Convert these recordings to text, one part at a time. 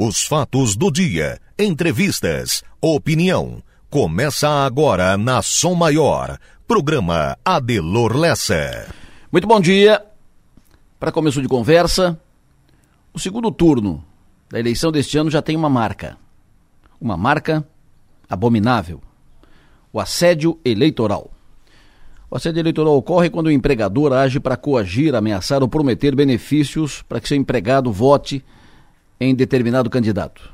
Os fatos do dia, entrevistas, opinião. Começa agora na Som Maior. Programa Adelor Lessa. Muito bom dia. Para começo de conversa, o segundo turno da eleição deste ano já tem uma marca. Uma marca abominável. O assédio eleitoral. O assédio eleitoral ocorre quando o empregador age para coagir, ameaçar ou prometer benefícios para que seu empregado vote em determinado candidato.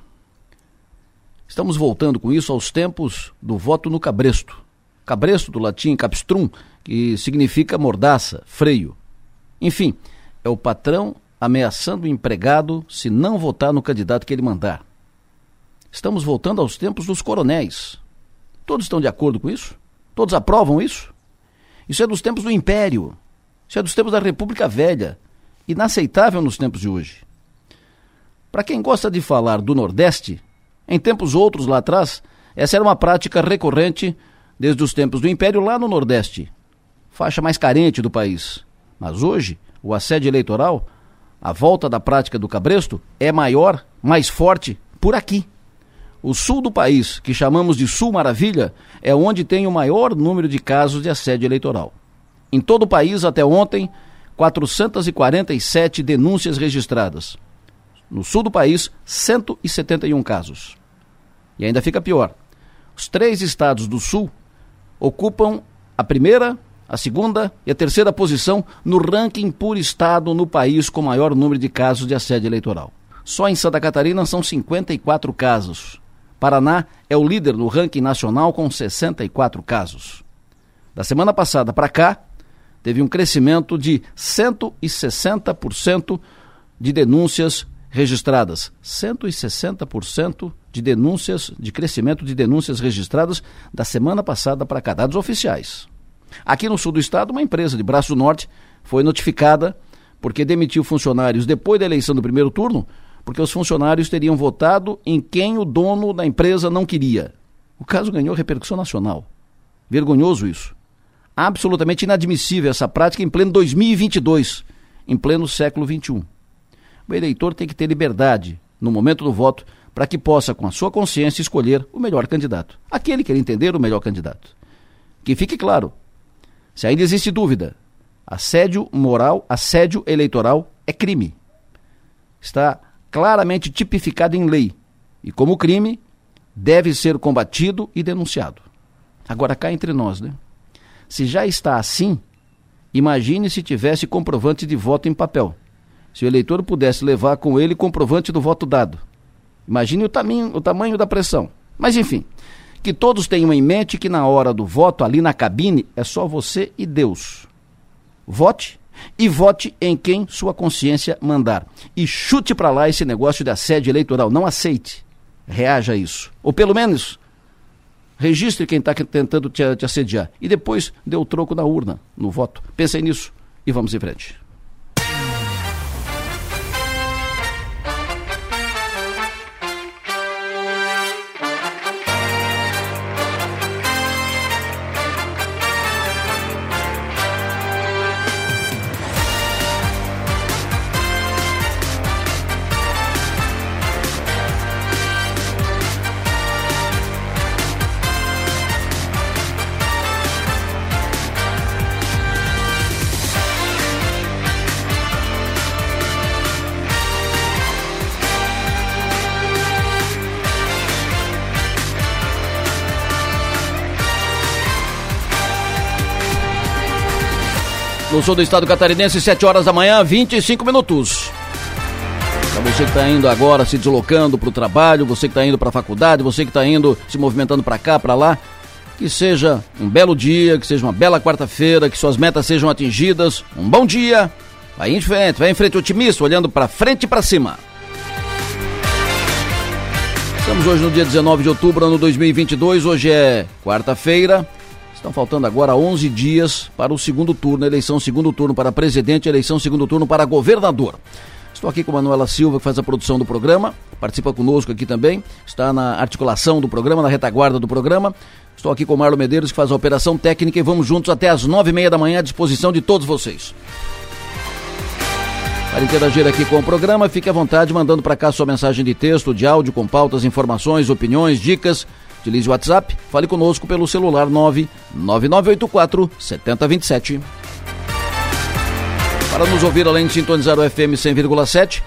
Estamos voltando com isso aos tempos do voto no cabresto. Cabresto, do latim capstrum, que significa mordaça, freio. Enfim, é o patrão ameaçando o empregado se não votar no candidato que ele mandar. Estamos voltando aos tempos dos coronéis. Todos estão de acordo com isso? Todos aprovam isso? Isso é dos tempos do Império. Isso é dos tempos da República Velha. Inaceitável nos tempos de hoje. Para quem gosta de falar do Nordeste, em tempos outros lá atrás, essa era uma prática recorrente desde os tempos do Império lá no Nordeste, faixa mais carente do país. Mas hoje, o assédio eleitoral, a volta da prática do cabresto, é maior, mais forte por aqui. O sul do país, que chamamos de Sul Maravilha, é onde tem o maior número de casos de assédio eleitoral. Em todo o país, até ontem, 447 denúncias registradas. No sul do país, 171 casos. E ainda fica pior. Os três estados do sul ocupam a primeira, a segunda e a terceira posição no ranking por estado no país com maior número de casos de assédio eleitoral. Só em Santa Catarina são 54 casos. Paraná é o líder no ranking nacional com 64 casos. Da semana passada para cá, teve um crescimento de 160% de denúncias registradas. 160% de denúncias, de crescimento de denúncias registradas da semana passada para cá, dados oficiais. Aqui no sul do estado, uma empresa de Braço Norte foi notificada porque demitiu funcionários depois da eleição do primeiro turno porque os funcionários teriam votado em quem o dono da empresa não queria. O caso ganhou repercussão nacional. Vergonhoso isso. Absolutamente inadmissível essa prática em pleno 2022, em pleno século XXI. O eleitor tem que ter liberdade, no momento do voto, para que possa, com a sua consciência, escolher o melhor candidato. Aquele que ele entender o melhor candidato. Que fique claro, se ainda existe dúvida, assédio moral, assédio eleitoral é crime. Está claramente tipificado em lei e, como crime, deve ser combatido e denunciado. Agora, cá entre nós, né? Se já está assim, imagine se tivesse comprovante de voto em papel. Se o eleitor pudesse levar com ele comprovante do voto dado. Imagine o tamanho, o tamanho da pressão. Mas, enfim, que todos tenham em mente que na hora do voto, ali na cabine, é só você e Deus. Vote e vote em quem sua consciência mandar. E chute para lá esse negócio de assédio eleitoral. Não aceite. Reaja a isso. Ou pelo menos registre quem está tentando te, te assediar. E depois dê o troco na urna, no voto. Pensem nisso e vamos em frente. Sul do estado catarinense, 7 horas da manhã, 25 minutos. Para você que está indo agora, se deslocando para o trabalho, você que está indo para a faculdade, você que está indo se movimentando para cá, para lá, que seja um belo dia, que seja uma bela quarta-feira, que suas metas sejam atingidas. Um bom dia. Vai em frente, vai em frente otimista, olhando para frente e para cima. Estamos hoje no dia 19 de outubro, ano 2022. Hoje é quarta-feira. Estão faltando agora 11 dias para o segundo turno, eleição segundo turno para presidente, eleição segundo turno para governador. Estou aqui com a Manuela Silva, que faz a produção do programa, participa conosco aqui também, está na articulação do programa, na retaguarda do programa. Estou aqui com o Marlon Medeiros, que faz a operação técnica, e vamos juntos até as nove e meia da manhã à disposição de todos vocês. Para interagir aqui com o programa, fique à vontade mandando para cá sua mensagem de texto, de áudio, com pautas, informações, opiniões, dicas. Utilize o WhatsApp, fale conosco pelo celular 99984 7027. Para nos ouvir além de sintonizar o FM 100,7,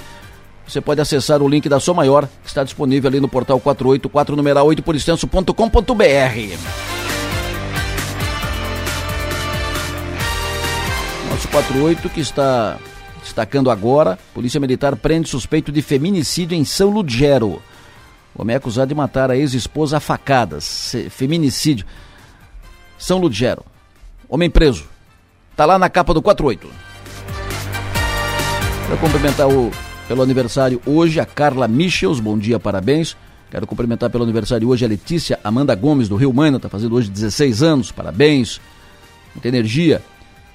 você pode acessar o link da Som Maior, que está disponível ali no portal 484 numeral 8 por extenso.com.br. Nosso 48 que está destacando agora, Polícia Militar prende suspeito de feminicídio em São Ludgero. Homem é acusado de matar a ex-esposa a facadas. Feminicídio. São Ludgero. Homem preso. Tá lá na capa do 48. Quero cumprimentar o, pelo aniversário hoje a Carla Michels. Bom dia, parabéns. Quero cumprimentar pelo aniversário hoje a Letícia Amanda Gomes do Rio Mano. Está fazendo hoje 16 anos. Parabéns. Muita energia.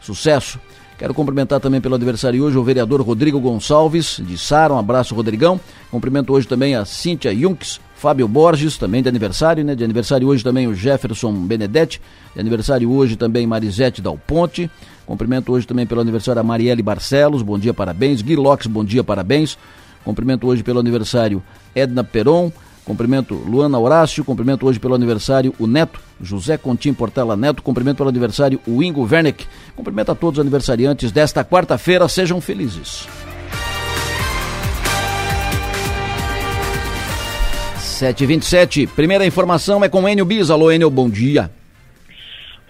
Sucesso. Quero cumprimentar também pelo aniversário hoje o vereador Rodrigo Gonçalves, de Sara. Um abraço, Rodrigão. Cumprimento hoje também a Cíntia Junks, Fábio Borges, também de aniversário, né? De aniversário hoje também o Jefferson Benedetti. De aniversário hoje também Marisete Dal Ponte. Cumprimento hoje também pelo aniversário a Marielle Barcelos. Bom dia, parabéns. Gui bom dia, parabéns. Cumprimento hoje pelo aniversário Edna Peron. Cumprimento Luana Horácio, cumprimento hoje pelo aniversário o Neto, José Contim Portela Neto, cumprimento pelo aniversário o Ingo Werneck. Cumprimento a todos os aniversariantes desta quarta-feira, sejam felizes. 7h27, primeira informação é com Enio Bis. Alô, Enio, bom dia.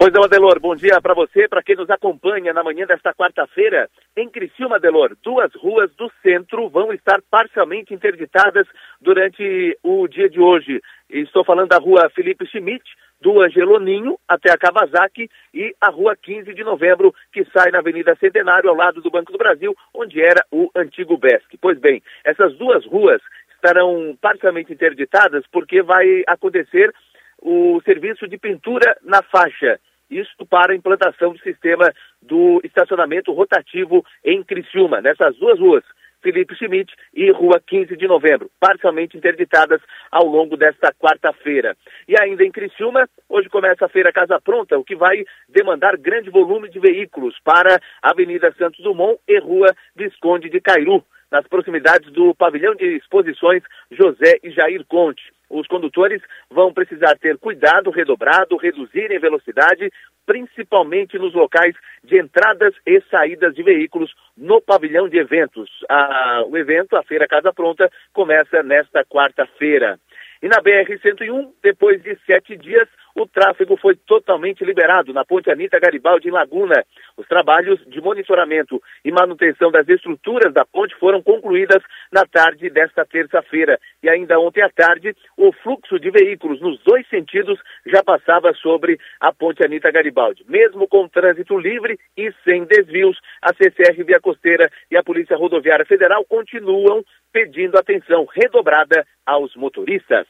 Pois não, Adelor, bom dia para você, para quem nos acompanha na manhã desta quarta-feira. Em Criciúma, Adelor, duas ruas do centro vão estar parcialmente interditadas durante o dia de hoje. Estou falando da rua Felipe Schmidt, do Angeloninho até a Kawasaki e a rua 15 de novembro, que sai na Avenida Centenário, ao lado do Banco do Brasil, onde era o antigo BESC. Pois bem, essas duas ruas estarão parcialmente interditadas porque vai acontecer o serviço de pintura na faixa. Isso para a implantação do sistema do estacionamento rotativo em Criciúma, nessas duas ruas, Felipe Schmidt e Rua 15 de Novembro, parcialmente interditadas ao longo desta quarta-feira. E ainda em Criciúma, hoje começa a Feira Casa Pronta, o que vai demandar grande volume de veículos para a Avenida Santos Dumont e Rua Visconde de Cairu, nas proximidades do pavilhão de exposições José e Jair Conte os condutores vão precisar ter cuidado redobrado, reduzirem velocidade, principalmente nos locais de entradas e saídas de veículos no pavilhão de eventos. Ah, o evento, a Feira Casa Pronta, começa nesta quarta-feira. E na BR-101, depois de sete dias, o tráfego foi totalmente liberado na ponte Anitta Garibaldi, em Laguna. Os trabalhos de monitoramento e manutenção das estruturas da ponte foram concluídas na tarde desta terça-feira. E ainda ontem à tarde, o fluxo de veículos nos dois sentidos já passava sobre a ponte Anitta Garibaldi. Mesmo com trânsito livre e sem desvios, a CCR Via Costeira e a Polícia Rodoviária Federal continuam pedindo atenção redobrada aos motoristas.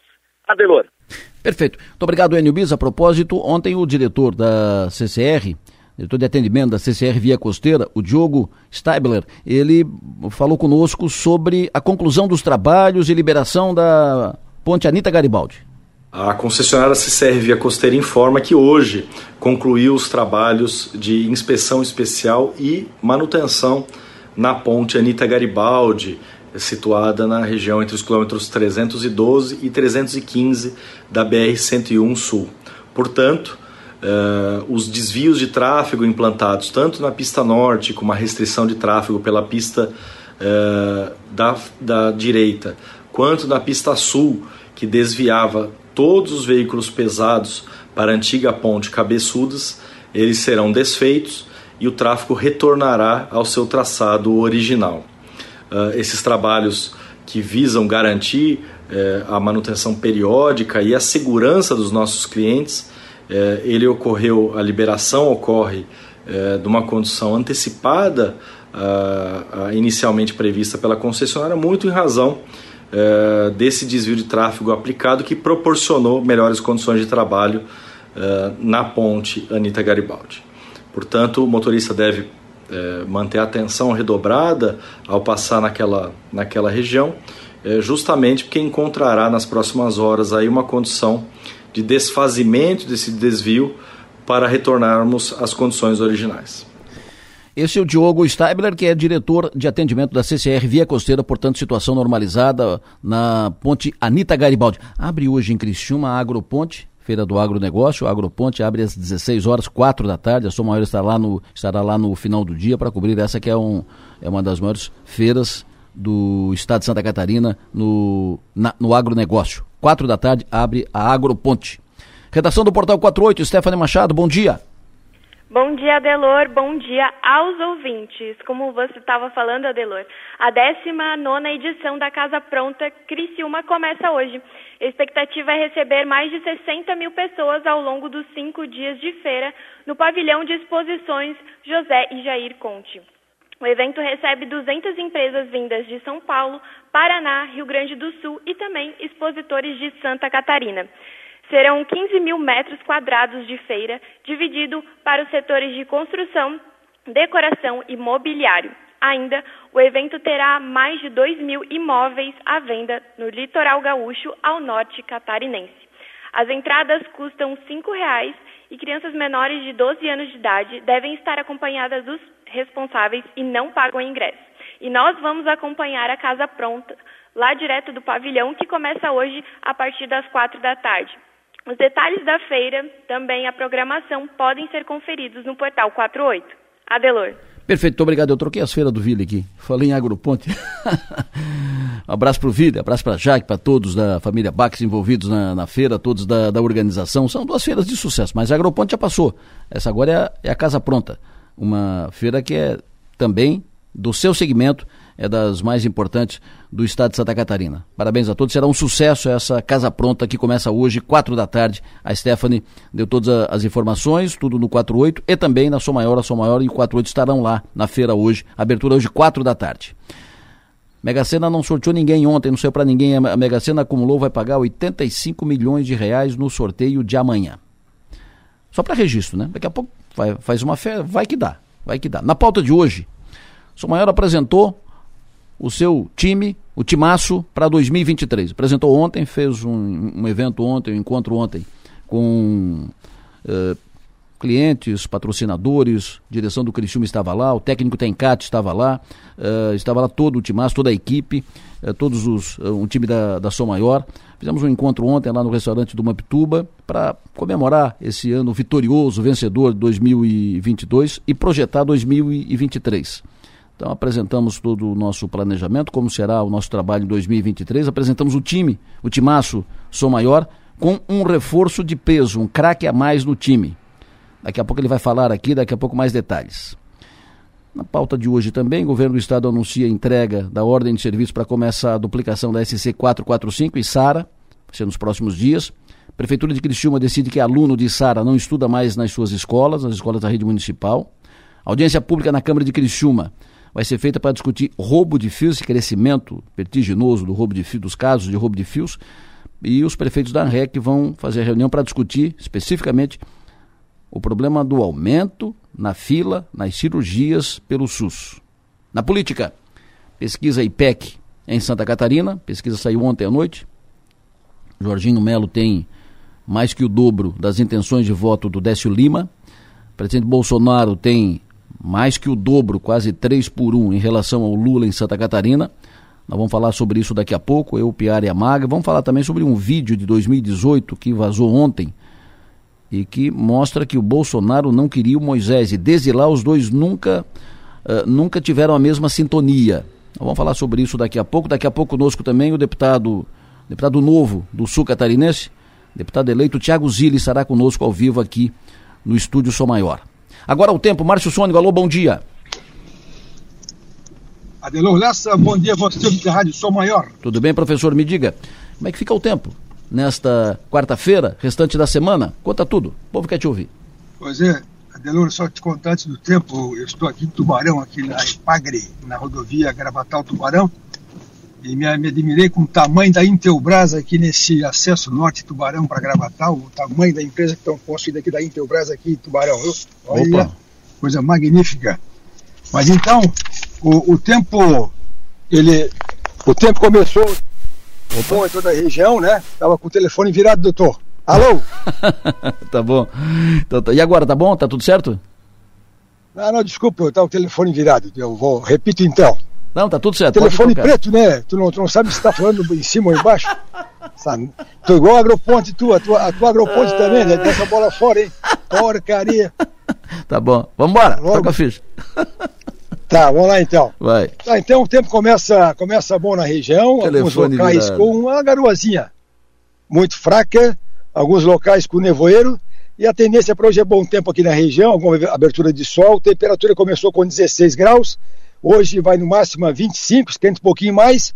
Adelor. Perfeito. Muito obrigado, Enio Bis. A propósito, ontem o diretor da CCR, diretor de atendimento da CCR Via Costeira, o Diogo Steibler, ele falou conosco sobre a conclusão dos trabalhos e liberação da ponte Anita Garibaldi. A concessionária CCR Via Costeira informa que hoje concluiu os trabalhos de inspeção especial e manutenção na ponte Anita Garibaldi, situada na região entre os quilômetros 312 e 315 da BR-101 Sul. Portanto, uh, os desvios de tráfego implantados tanto na pista norte, com uma restrição de tráfego pela pista uh, da, da direita, quanto na pista sul, que desviava todos os veículos pesados para a antiga ponte Cabeçudas, eles serão desfeitos e o tráfego retornará ao seu traçado original uh, esses trabalhos que visam garantir uh, a manutenção periódica e a segurança dos nossos clientes. Uh, ele ocorreu, a liberação ocorre eh, de uma condição antecipada inicialmente prevista pela concessionária, muito em razão desse desvio de tráfego aplicado que proporcionou melhores condições de trabalho na ponte Anita Garibaldi. Portanto, o motorista deve é, manter a atenção redobrada ao passar naquela, naquela região, é, justamente porque encontrará nas próximas horas aí uma condição de desfazimento desse desvio para retornarmos às condições originais. Esse é o Diogo Steibler, que é diretor de atendimento da CCR Via Costeira, portanto, situação normalizada na ponte Anita Garibaldi. Abre hoje em Criciúma a Agroponte, Feira do Agronegócio. Agroponte abre às 16 horas, 4 da tarde. A Som Maior estará lá no, estará lá no final do dia para cobrir essa que é, um, é uma das maiores feiras do estado de Santa Catarina no, na, no agronegócio. 4 da tarde abre a Agroponte. Redação do Portal 48, Stephanie Machado, bom dia. Bom dia, Adelor. Bom dia aos ouvintes. Como você estava falando, Adelor, a 19 edição da Casa Pronta Criciúma começa hoje. A expectativa é receber mais de 60 mil pessoas ao longo dos cinco dias de feira no pavilhão de exposições José e Jair Conte. O evento recebe 200 empresas vindas de São Paulo, Paraná, Rio Grande do Sul e também expositores de Santa Catarina. Serão 15 mil metros quadrados de feira, dividido para os setores de construção, decoração e mobiliário. Ainda, o evento terá mais de 2 mil imóveis à venda no litoral gaúcho ao norte catarinense. As entradas custam R$ 5,00 e crianças menores de 12 anos de idade devem estar acompanhadas dos responsáveis e não pagam ingresso. E nós vamos acompanhar a Casa Pronta, lá direto do pavilhão, que começa hoje a partir das quatro da tarde. Os detalhes da feira, também a programação, podem ser conferidos no portal 48. Adelor. Perfeito, obrigado. Eu troquei as feiras do Vile aqui. Falei em Agroponte. abraço para o Vile, abraço para Jaque, para todos da família Bax envolvidos na, na feira, todos da, da, organização. São duas feiras de sucesso, mas a Agroponte já passou. Essa agora é a, é a Casa Pronta. Uma feira que é também do seu segmento é das mais importantes do estado de Santa Catarina. Parabéns a todos, será um sucesso essa Casa Pronta que começa hoje, quatro da tarde. A Stephanie deu todas as informações, tudo no 48 e também na Som Maior, a Som Maior e o 48 estarão lá na feira hoje, abertura hoje, quatro da tarde. Mega Sena não sorteou ninguém ontem, não saiu para ninguém. A Mega Sena acumulou, vai pagar 85 milhões de reais no sorteio de amanhã. Só para registro, né? Daqui a pouco vai, faz uma fé, vai que dá, vai que dá. Na pauta de hoje, Som Maior apresentou o seu time, o timaço, para 2023. Apresentou ontem, fez um, um, evento ontem, um encontro ontem com uh, clientes, patrocinadores, direção do Criciúma estava lá, o técnico Tencate estava lá, uh, estava lá todo o timaço, toda a equipe, uh, todos os, um time da, da Som Maior. Fizemos um encontro ontem lá no restaurante do Mapituba para comemorar esse ano vitorioso, vencedor de 2022 e projetar 2023. Então apresentamos todo o nosso planejamento, como será o nosso trabalho em 2023, apresentamos o time, o timaço Sou Maior, com um reforço de peso, um craque a mais no time. Daqui a pouco ele vai falar aqui, daqui a pouco mais detalhes. Na pauta de hoje também, o governo do estado anuncia a entrega da ordem de serviço para começar a duplicação da SC 445 e SARA, vai ser nos próximos dias. Prefeitura de Criciúma decide que aluno de SARA não estuda mais nas suas escolas, nas escolas da rede municipal. Audiência pública na Câmara de Criciúma vai ser feita para discutir roubo de fios, esse crescimento vertiginoso do roubo de fios, dos casos de roubo de fios, e os prefeitos da ANREC vão fazer reunião para discutir especificamente o problema do aumento na fila nas cirurgias pelo SUS. Na política, pesquisa IPEC em Santa Catarina, pesquisa saiu ontem à noite. Jorginho Melo tem mais que o dobro das intenções de voto do Décio Lima. O presidente Bolsonaro tem mais que o dobro, quase 3 por 1 em relação ao Lula em Santa Catarina. Nós vamos falar sobre isso daqui a pouco, eu, Piara e a Maga. Vamos falar também sobre um vídeo de 2018 que vazou ontem e que mostra que o Bolsonaro não queria o Moisés e desde lá os dois nunca, uh, nunca tiveram a mesma sintonia. Nós vamos falar sobre isso daqui a pouco. Daqui a pouco conosco também o deputado, deputado novo do Sul Catarinense, deputado eleito Tiago Zilli estará conosco ao vivo aqui no Estúdio Sou Maior. Agora o tempo, Márcio Sônico, alô, bom dia. Adelor Lessa, bom dia, você da Rádio Sol Maior. Tudo bem, professor? Me diga, como é que fica o tempo nesta quarta-feira, restante da semana? Conta tudo, o povo quer te ouvir. Pois é, Adelor, só te contar antes do tempo, eu estou aqui em Tubarão, aqui na Ipagre, na rodovia Gravatal Tubarão, e me, me admirei com o tamanho da Intelbras aqui nesse acesso norte Tubarão para Gravatal, o tamanho da empresa que estão construindo aqui da Intelbras aqui em Tubarão. Olha, Opa. coisa magnífica. Mas então, o, o tempo, ele, o tempo começou Opa. em toda a região, né? Tava com o telefone virado, doutor. Alô? tá bom. Então, tá. E agora, tá bom? Tá tudo certo? Não, não, desculpa, tá o telefone virado. Eu vou, repito então. Não, tá tudo certo. Telefone preto, né? Tu não, tu não sabe se tá falando em cima ou embaixo. Sabe? Tu igual a agroponte tu, a tua, a tua agroponte também, né? Dessa bola fora, hein? Porcaria. Tá bom. Vambora, toca a ficha. Tá, vamos lá então. Vai. Tá, então o tempo começa, começa bom na região, Telefone alguns locais virado. com uma garoazinha muito fraca, alguns locais com nevoeiro, e a tendência para hoje é bom tempo aqui na região, alguma abertura de sol, temperatura começou com 16 graus, hoje vai no máximo a 25, esquenta um pouquinho mais,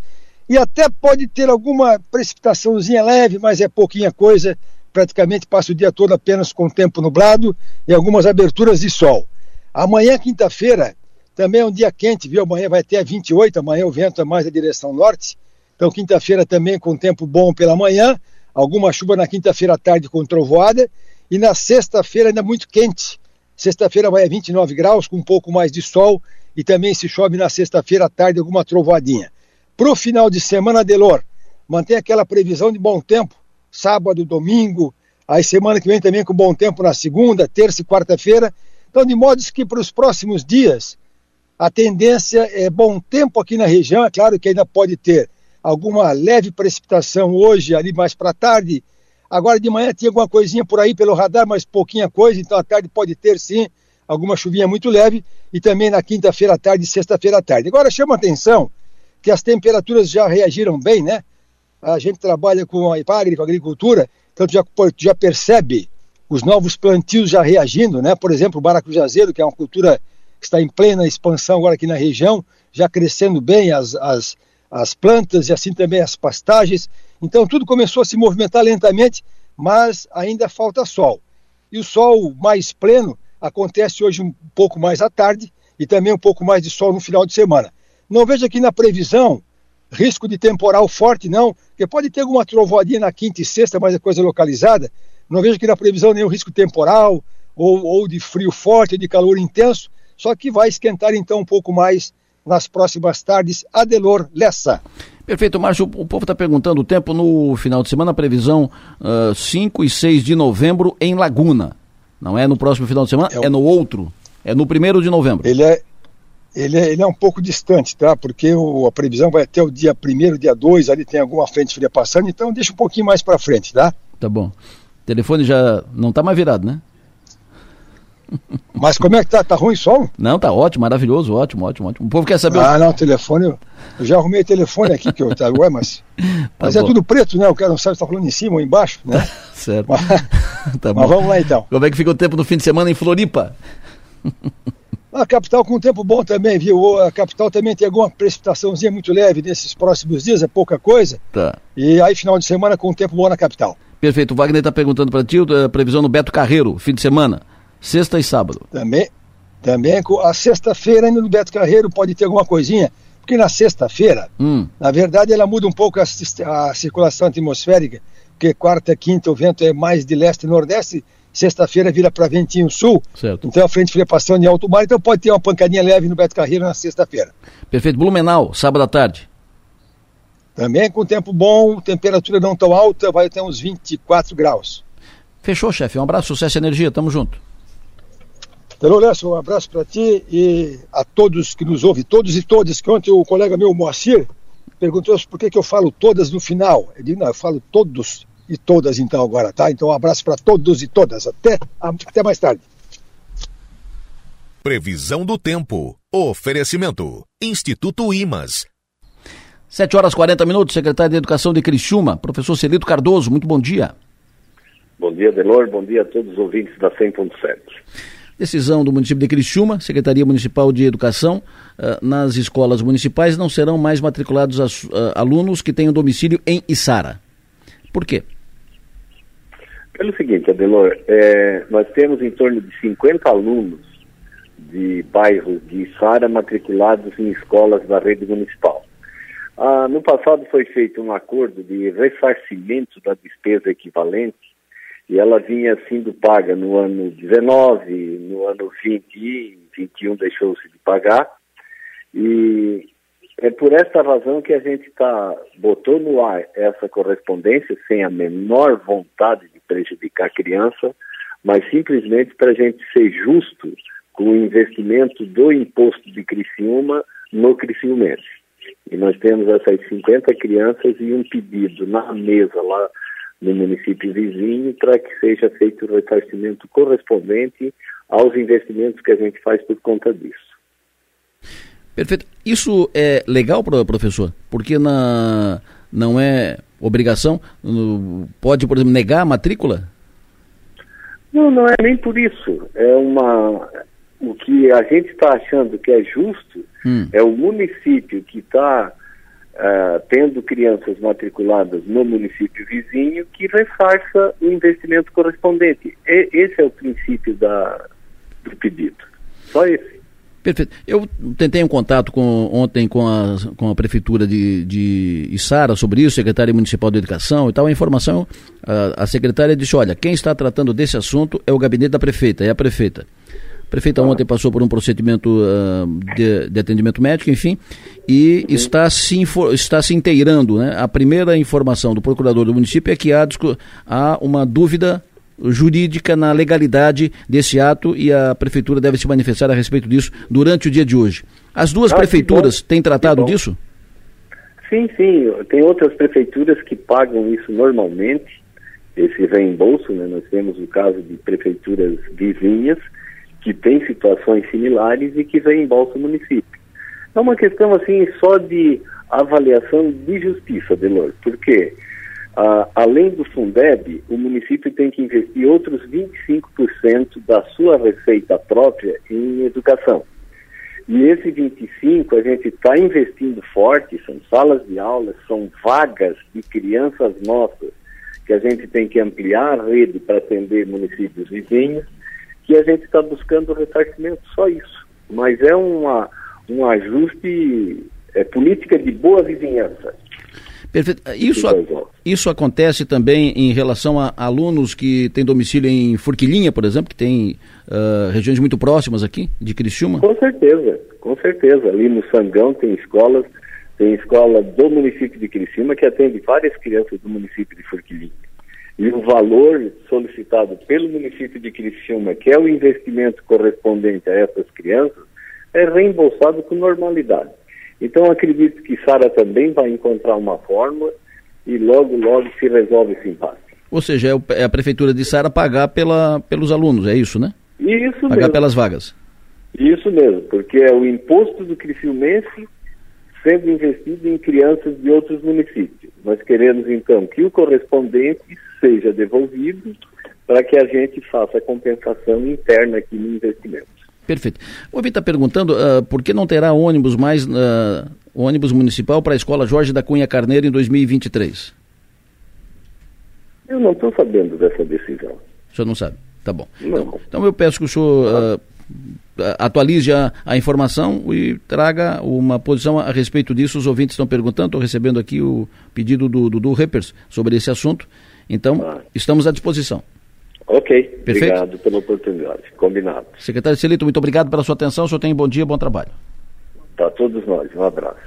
e até pode ter alguma precipitaçãozinha leve, mas é pouquinha coisa, praticamente passa o dia todo apenas com tempo nublado e algumas aberturas de sol. Amanhã, quinta-feira, também é um dia quente, viu? Amanhã vai até 28, amanhã o vento é mais da direção norte. Então, quinta-feira também com tempo bom pela manhã, alguma chuva na quinta-feira à tarde com trovoada, e na sexta-feira ainda muito quente. Sexta-feira vai a 29 graus, com um pouco mais de sol, e também se chove na sexta-feira à tarde alguma trovoadinha. Para o final de semana, Delor, mantém aquela previsão de bom tempo, sábado, domingo, aí semana que vem também com bom tempo na segunda, terça e quarta-feira. Então, de modo que para os próximos dias, a tendência é bom tempo aqui na região. É claro que ainda pode ter alguma leve precipitação hoje, ali mais para tarde. Agora de manhã tinha alguma coisinha por aí pelo radar, mas pouquinha coisa, então à tarde pode ter sim alguma chuvinha muito leve e também na quinta-feira à tarde e sexta-feira à tarde. Agora chama atenção que as temperaturas já reagiram bem, né? A gente trabalha com a IPAGRE, com a agricultura, então já, já percebe os novos plantios já reagindo, né? Por exemplo, o baracujazeiro, que é uma cultura que está em plena expansão agora aqui na região, já crescendo bem as, as, as plantas e assim também as pastagens. Então tudo começou a se movimentar lentamente, mas ainda falta sol. E o sol mais pleno acontece hoje um pouco mais à tarde e também um pouco mais de sol no final de semana. Não vejo aqui na previsão risco de temporal forte, não, porque pode ter alguma trovoadinha na quinta e sexta, mas é coisa localizada. Não vejo aqui na previsão nenhum risco temporal ou, ou de frio forte, de calor intenso, só que vai esquentar então um pouco mais nas próximas tardes. Adelor Lessa. Perfeito, Márcio. O povo está perguntando o tempo no final de semana, previsão uh, 5 e 6 de novembro em Laguna. Não é no próximo final de semana, é, é no outro. É no primeiro de novembro. Ele é, ele é, ele é um pouco distante, tá? Porque o, a previsão vai até o dia 1 dia 2, ali tem alguma frente fria passando, então deixa um pouquinho mais para frente, tá? Tá bom. O telefone já não tá mais virado, né? Mas como é que tá? Tá ruim o som? Não, tá ótimo, maravilhoso, ótimo, ótimo, ótimo. O povo quer saber. Ah, o... não, telefone. Eu, eu já arrumei telefone aqui que eu tá, ué, mas. Tá mas bom. é tudo preto, né? O cara não sabe se tá falando em cima ou embaixo, né? certo. Mas, tá mas vamos lá então. Como é que fica o tempo no fim de semana em Floripa? A capital com tempo bom também, viu? A capital também tem alguma precipitaçãozinha muito leve nesses próximos dias, é pouca coisa. Tá. E aí, final de semana, com tempo bom na capital. Perfeito. O Wagner está perguntando para ti a previsão no Beto Carreiro, fim de semana, sexta e sábado. Também, também a sexta-feira ainda no Beto Carreiro pode ter alguma coisinha, porque na sexta-feira, hum. na verdade, ela muda um pouco a, a circulação atmosférica, porque quarta, quinta o vento é mais de leste e nordeste, sexta-feira vira para ventinho sul, certo. então a frente fria passando em alto mar, então pode ter uma pancadinha leve no Beto Carreiro na sexta-feira. Perfeito. Blumenau, sábado à tarde. Também com tempo bom, temperatura não tão alta, vai até uns 24 graus. Fechou, chefe. Um abraço, sucesso e energia. Tamo junto. Então, Lécio, um abraço para ti e a todos que nos ouvem, todos e todas, que ontem o colega meu, Moacir, perguntou por que, que eu falo todas no final. Eu digo, não, eu falo todos e todas então agora, tá? Então um abraço para todos e todas. Até, até mais tarde. Previsão do tempo. Oferecimento. Instituto Imas. 7 horas 40 minutos, secretário de Educação de Criciúma, professor Celito Cardoso, muito bom dia. Bom dia, Delor, bom dia a todos os ouvintes da 100.7. Decisão do município de Criciúma, Secretaria Municipal de Educação, uh, nas escolas municipais não serão mais matriculados as, uh, alunos que tenham domicílio em Içara. Por quê? Pelo seguinte, Adelor, é, nós temos em torno de 50 alunos de bairros de Içara matriculados em escolas da rede municipal. Ah, no passado foi feito um acordo de ressarcimento da despesa equivalente e ela vinha sendo paga no ano 19, no ano 20 e 21 deixou-se de pagar. E é por essa razão que a gente tá, botou no ar essa correspondência sem a menor vontade de prejudicar a criança, mas simplesmente para a gente ser justo com o investimento do imposto de Criciúma no Criciúmense. E nós temos essas 50 crianças e um pedido na mesa lá no município vizinho para que seja feito o ressarcimento correspondente aos investimentos que a gente faz por conta disso. Perfeito. Isso é legal, professor? Porque na, não é obrigação? Pode, por exemplo, negar a matrícula? Não, não é nem por isso. É uma. O que a gente está achando que é justo hum. é o município que está uh, tendo crianças matriculadas no município vizinho que ressarça o investimento correspondente. E, esse é o princípio da, do pedido. Só esse. Perfeito. Eu tentei um contato com, ontem com a, com a Prefeitura de, de Içara sobre isso, Secretaria Municipal de Educação e tal. A informação, a, a secretária disse, olha, quem está tratando desse assunto é o gabinete da prefeita, é a prefeita. Prefeita ontem passou por um procedimento uh, de, de, atendimento médico, enfim, e está, se está se inteirando. Né? A primeira informação do procurador do município é que há, há uma dúvida jurídica na legalidade desse ato e a prefeitura deve se manifestar a respeito disso durante o dia de hoje. As duas ah, prefeituras têm tratado disso? Sim, sim. Tem outras prefeituras que pagam isso normalmente, esse reembolso, né? Nós temos o caso de prefeituras vizinhas que têm situações similares e que reembolsam o município. É uma questão, assim, só de avaliação de justiça, Delor, porque? Ah, além do Fundeb, o município tem que investir outros 25% da sua receita própria em educação. E esse 25 a gente está investindo forte, são salas de aula, são vagas de crianças nossas, que a gente tem que ampliar a rede para atender municípios vizinhos, que a gente está buscando ressarcimento, só isso. Mas é uma, um ajuste, é política de boa vizinhança. Perfeito. Isso, isso acontece também em relação a alunos que têm domicílio em Forquilinha, por exemplo, que tem uh, regiões muito próximas aqui, de Criciúma? Com certeza, com certeza. Ali no Sangão tem escolas, tem escola do município de Criciúma que atende várias crianças do município de Forquilinha. E o valor solicitado pelo município de Criciúma, que é o investimento correspondente a essas crianças, é reembolsado com normalidade. Então acredito que Sara também vai encontrar uma fórmula e logo, logo se resolve esse impasse. Ou seja, é, é a prefeitura de Sara pagar pela, pelos alunos, é isso, né? Isso pagar mesmo. pelas vagas. Isso mesmo, porque é o imposto do Criciumense sendo investido em crianças de outros municípios. Nós queremos então que o correspondente seja devolvido para que a gente faça a compensação interna aqui no investimento. Perfeito. O Ouvinte está perguntando uh, por que não terá ônibus mais, uh, ônibus municipal para a escola Jorge da Cunha Carneiro em 2023? Eu não estou sabendo dessa decisão. O senhor não sabe? Tá bom. Então, então, eu peço que o senhor uh, atualize a, a, informação e traga uma posição a respeito disso. Os ouvintes estão perguntando, estou recebendo aqui o pedido do Dudu Reppers sobre esse assunto. Então, ah. estamos à disposição. Ok, Perfeito? obrigado pela oportunidade. Combinado. Secretário Celito, muito obrigado pela sua atenção. O senhor tem bom dia, bom trabalho. Para todos nós, um abraço.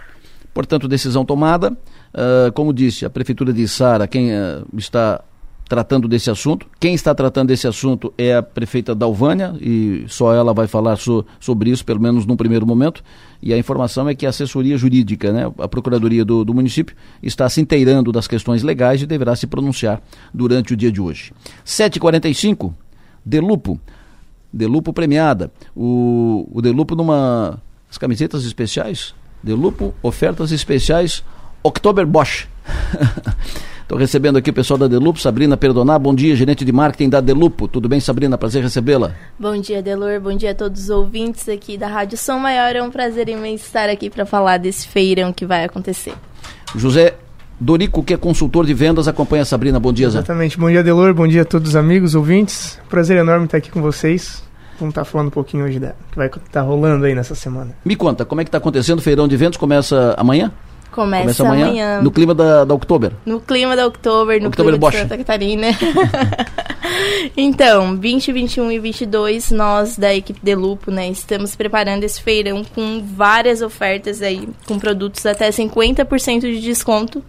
Portanto, decisão tomada. Uh, como disse, a Prefeitura de Sara, quem uh, está tratando desse assunto. Quem está tratando desse assunto é a prefeita Dalvânia e só ela vai falar so, sobre isso, pelo menos num primeiro momento. E a informação é que a assessoria jurídica, né, a Procuradoria do, do município, está se inteirando das questões legais e deverá se pronunciar durante o dia de hoje. 7h45, Delupo. Delupo premiada. O, o Delupo numa. As camisetas especiais? Delupo, ofertas especiais Oktober Bosch. Estou recebendo aqui o pessoal da Delupo, Sabrina Perdonar. Bom dia, gerente de marketing da Delupo. Tudo bem, Sabrina? Prazer recebê-la. Bom dia, Delor. Bom dia a todos os ouvintes aqui da Rádio Som Maior. É um prazer imenso estar aqui para falar desse feirão que vai acontecer. José Dorico, que é consultor de vendas, acompanha a Sabrina. Bom dia, Zé. Exatamente. Bom dia, Delor. Bom dia a todos os amigos, ouvintes. Prazer enorme estar aqui com vocês. Vamos estar falando um pouquinho hoje da que vai estar rolando aí nessa semana. Me conta, como é que está acontecendo o feirão de vendas? Começa amanhã? Começa, Começa amanhã, amanhã. no clima da, da Oktober. No clima da Oktober, no Oktober clima Bosch. de Santa Catarina. então, 20, 21 e 22, nós da equipe de Lupo, né, estamos preparando esse feirão com várias ofertas aí, com produtos até 50% de desconto,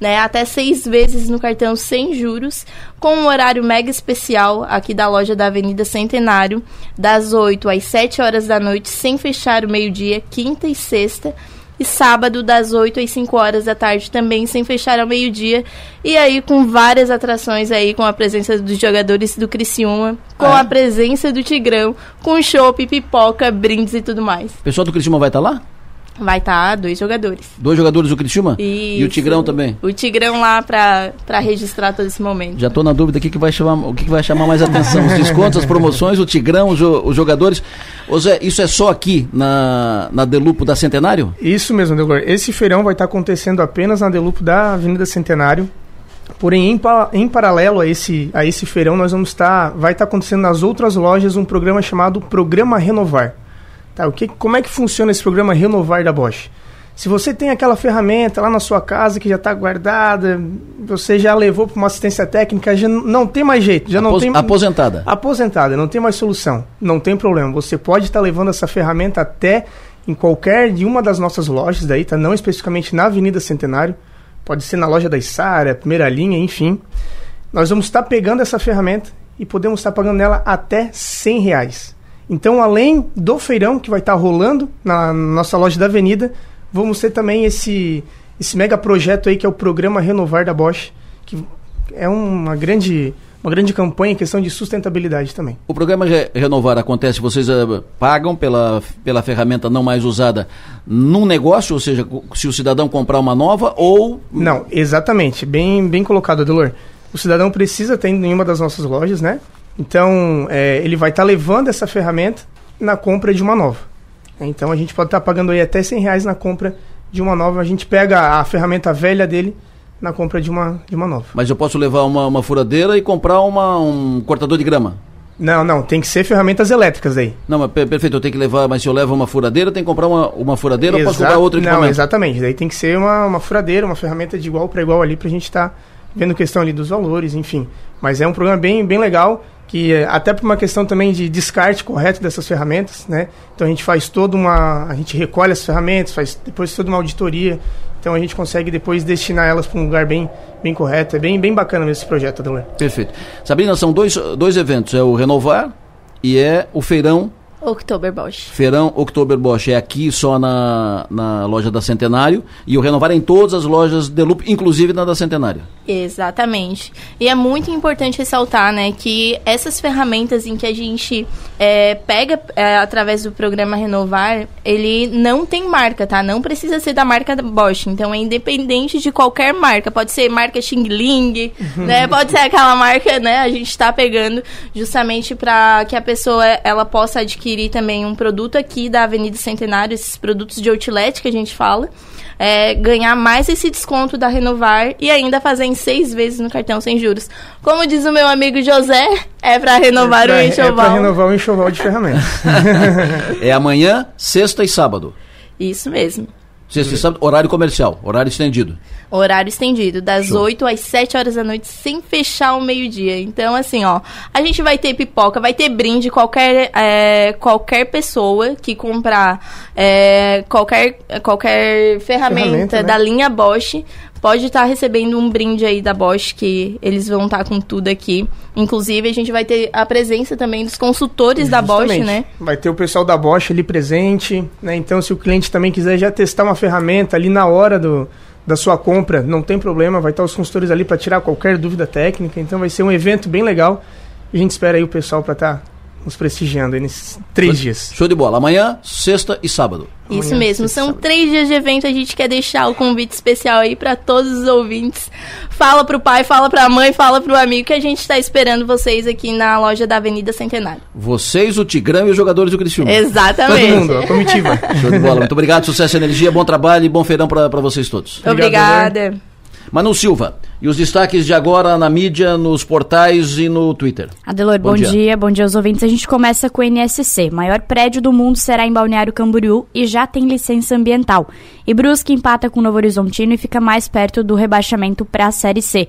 né, até seis vezes no cartão sem juros, com um horário mega especial aqui da loja da Avenida Centenário, das 8 às 7 horas da noite, sem fechar o meio-dia, quinta e sexta, e sábado das 8 às 5 horas da tarde também, sem fechar ao meio-dia. E aí com várias atrações aí, com a presença dos jogadores do Criciúma, com é? a presença do Tigrão, com chopp, pipoca, brindes e tudo mais. O pessoal do Criciúma vai estar lá? Vai estar dois jogadores. Dois jogadores do Criciúma? E o Isso. Tigrão também? O Tigrão lá pra registrar todo esse momento. Já estou na dúvida o que, que vai chamar, o que, que vai chamar mais atenção. Os descontos, as promoções, o Tigrão, os, os jogadores. Ô Zé, isso é só aqui na, na Delupo da Centenário? Isso mesmo, Delor. Esse feirão vai estar acontecendo apenas na Delupo da Avenida Centenário. Porém, em, pa- em paralelo a esse, a esse feirão, nós vamos estar. Vai estar acontecendo nas outras lojas um programa chamado Programa Renovar. Tá, o que, como é que funciona esse programa Renovar da Bosch? Se você tem aquela ferramenta lá na sua casa que já está guardada, você já levou para uma assistência técnica, já não tem mais jeito, já não Apos- tem Aposentada. aposentada, não tem mais solução, não tem problema. Você pode estar levando essa ferramenta até em qualquer de uma das nossas lojas daí, tá? Não especificamente na Avenida Centenário, pode ser na loja da Isara, primeira linha, enfim. Nós vamos estar pegando essa ferramenta e podemos estar pagando nela até 100 reais. Então, além do feirão que vai estar rolando na nossa loja da Avenida, vamos ter também esse, esse mega projeto aí que é o programa Renovar da Bosch, que é uma grande, uma grande campanha em questão de sustentabilidade também. O programa Re- Renovar acontece, vocês eh, pagam pela, pela ferramenta não mais usada num negócio, ou seja, se o cidadão comprar uma nova ou. Não, exatamente. Bem, bem colocado, Adelor. O cidadão precisa ter em uma das nossas lojas, né? Então, é, ele vai estar levando essa ferramenta na compra de uma nova. Então, a gente pode estar pagando aí até 100 reais na compra de uma nova. A gente pega a ferramenta velha dele na compra de uma, de uma nova. Mas eu posso levar uma, uma furadeira e comprar uma, um cortador de grama. Não, não, tem que ser ferramentas elétricas aí. Não, mas per- perfeito, eu tenho que levar, mas se eu levo uma furadeira, tenho que comprar uma, uma furadeira ou posso Exa- comprar outro Não, equipamento? exatamente. Daí tem que ser uma, uma furadeira, uma ferramenta de igual para igual ali pra gente estar vendo questão ali dos valores, enfim. Mas é um programa bem, bem legal, que eh, até por uma questão também de descarte correto dessas ferramentas, né? Então a gente faz toda uma. A gente recolhe as ferramentas, faz depois toda uma auditoria. Então a gente consegue depois destinar elas para um lugar bem, bem correto. É bem, bem bacana mesmo esse projeto, Adelor. Perfeito. Sabrina, são dois, dois eventos, é o Renovar e é o Feirão Oktober Bosch. Feirão Oktober Bosch é aqui só na, na loja da Centenário e o Renovar é em todas as lojas de Loop, inclusive na da Centenário. Exatamente. E é muito importante ressaltar, né, que essas ferramentas em que a gente é, pega é, através do programa Renovar, ele não tem marca, tá? Não precisa ser da marca Bosch. Então é independente de qualquer marca. Pode ser marca Xing Ling, né? Pode ser aquela marca, né? A gente está pegando justamente para que a pessoa ela possa adquirir também um produto aqui da Avenida Centenário, esses produtos de outlet que a gente fala é, ganhar mais esse desconto da Renovar e ainda fazer seis vezes no cartão sem juros. Como diz o meu amigo José, é para renovar é pra, o É enxoval. para renovar o enxoval de ferramentas. É amanhã, sexta e sábado. Isso mesmo. Sexta e sábado, horário comercial, horário estendido. Horário estendido, das Show. 8 às 7 horas da noite, sem fechar o meio-dia. Então, assim, ó, a gente vai ter pipoca, vai ter brinde, qualquer, é, qualquer pessoa que comprar é, qualquer, qualquer ferramenta, Ferramenta, né? da linha Bosch pode estar recebendo um brinde aí da Bosch, que eles vão estar com tudo aqui. Inclusive, a gente vai ter a presença também dos consultores da Bosch, Justamente. né? Vai ter o pessoal da Bosch ali presente, né? Então, se o cliente também quiser já testar uma ferramenta ali na hora do, da sua compra, não tem problema, vai estar os consultores ali para tirar qualquer dúvida técnica. Então, vai ser um evento bem legal. E a gente espera aí o pessoal para estar nos prestigiando aí nesses três dias. Show de bola. Amanhã, sexta e sábado. Isso Amanhã, mesmo, são sábado. três dias de evento. A gente quer deixar o convite especial aí para todos os ouvintes. Fala pro pai, fala pra mãe, fala pro amigo que a gente tá esperando vocês aqui na loja da Avenida Centenário. Vocês, o Tigrão e os jogadores do Criciúma. Todo Exatamente. mundo, a comitiva. Show de bola. Muito obrigado, sucesso e energia, bom trabalho e bom feirão para vocês todos. Obrigado, Obrigada. Manu Silva, e os destaques de agora na mídia, nos portais e no Twitter. Adelor, bom, bom dia. dia. Bom dia aos ouvintes. A gente começa com o NSC. Maior prédio do mundo será em Balneário Camboriú e já tem licença ambiental. E Brusque empata com o Novo Horizontino e fica mais perto do rebaixamento para a Série C.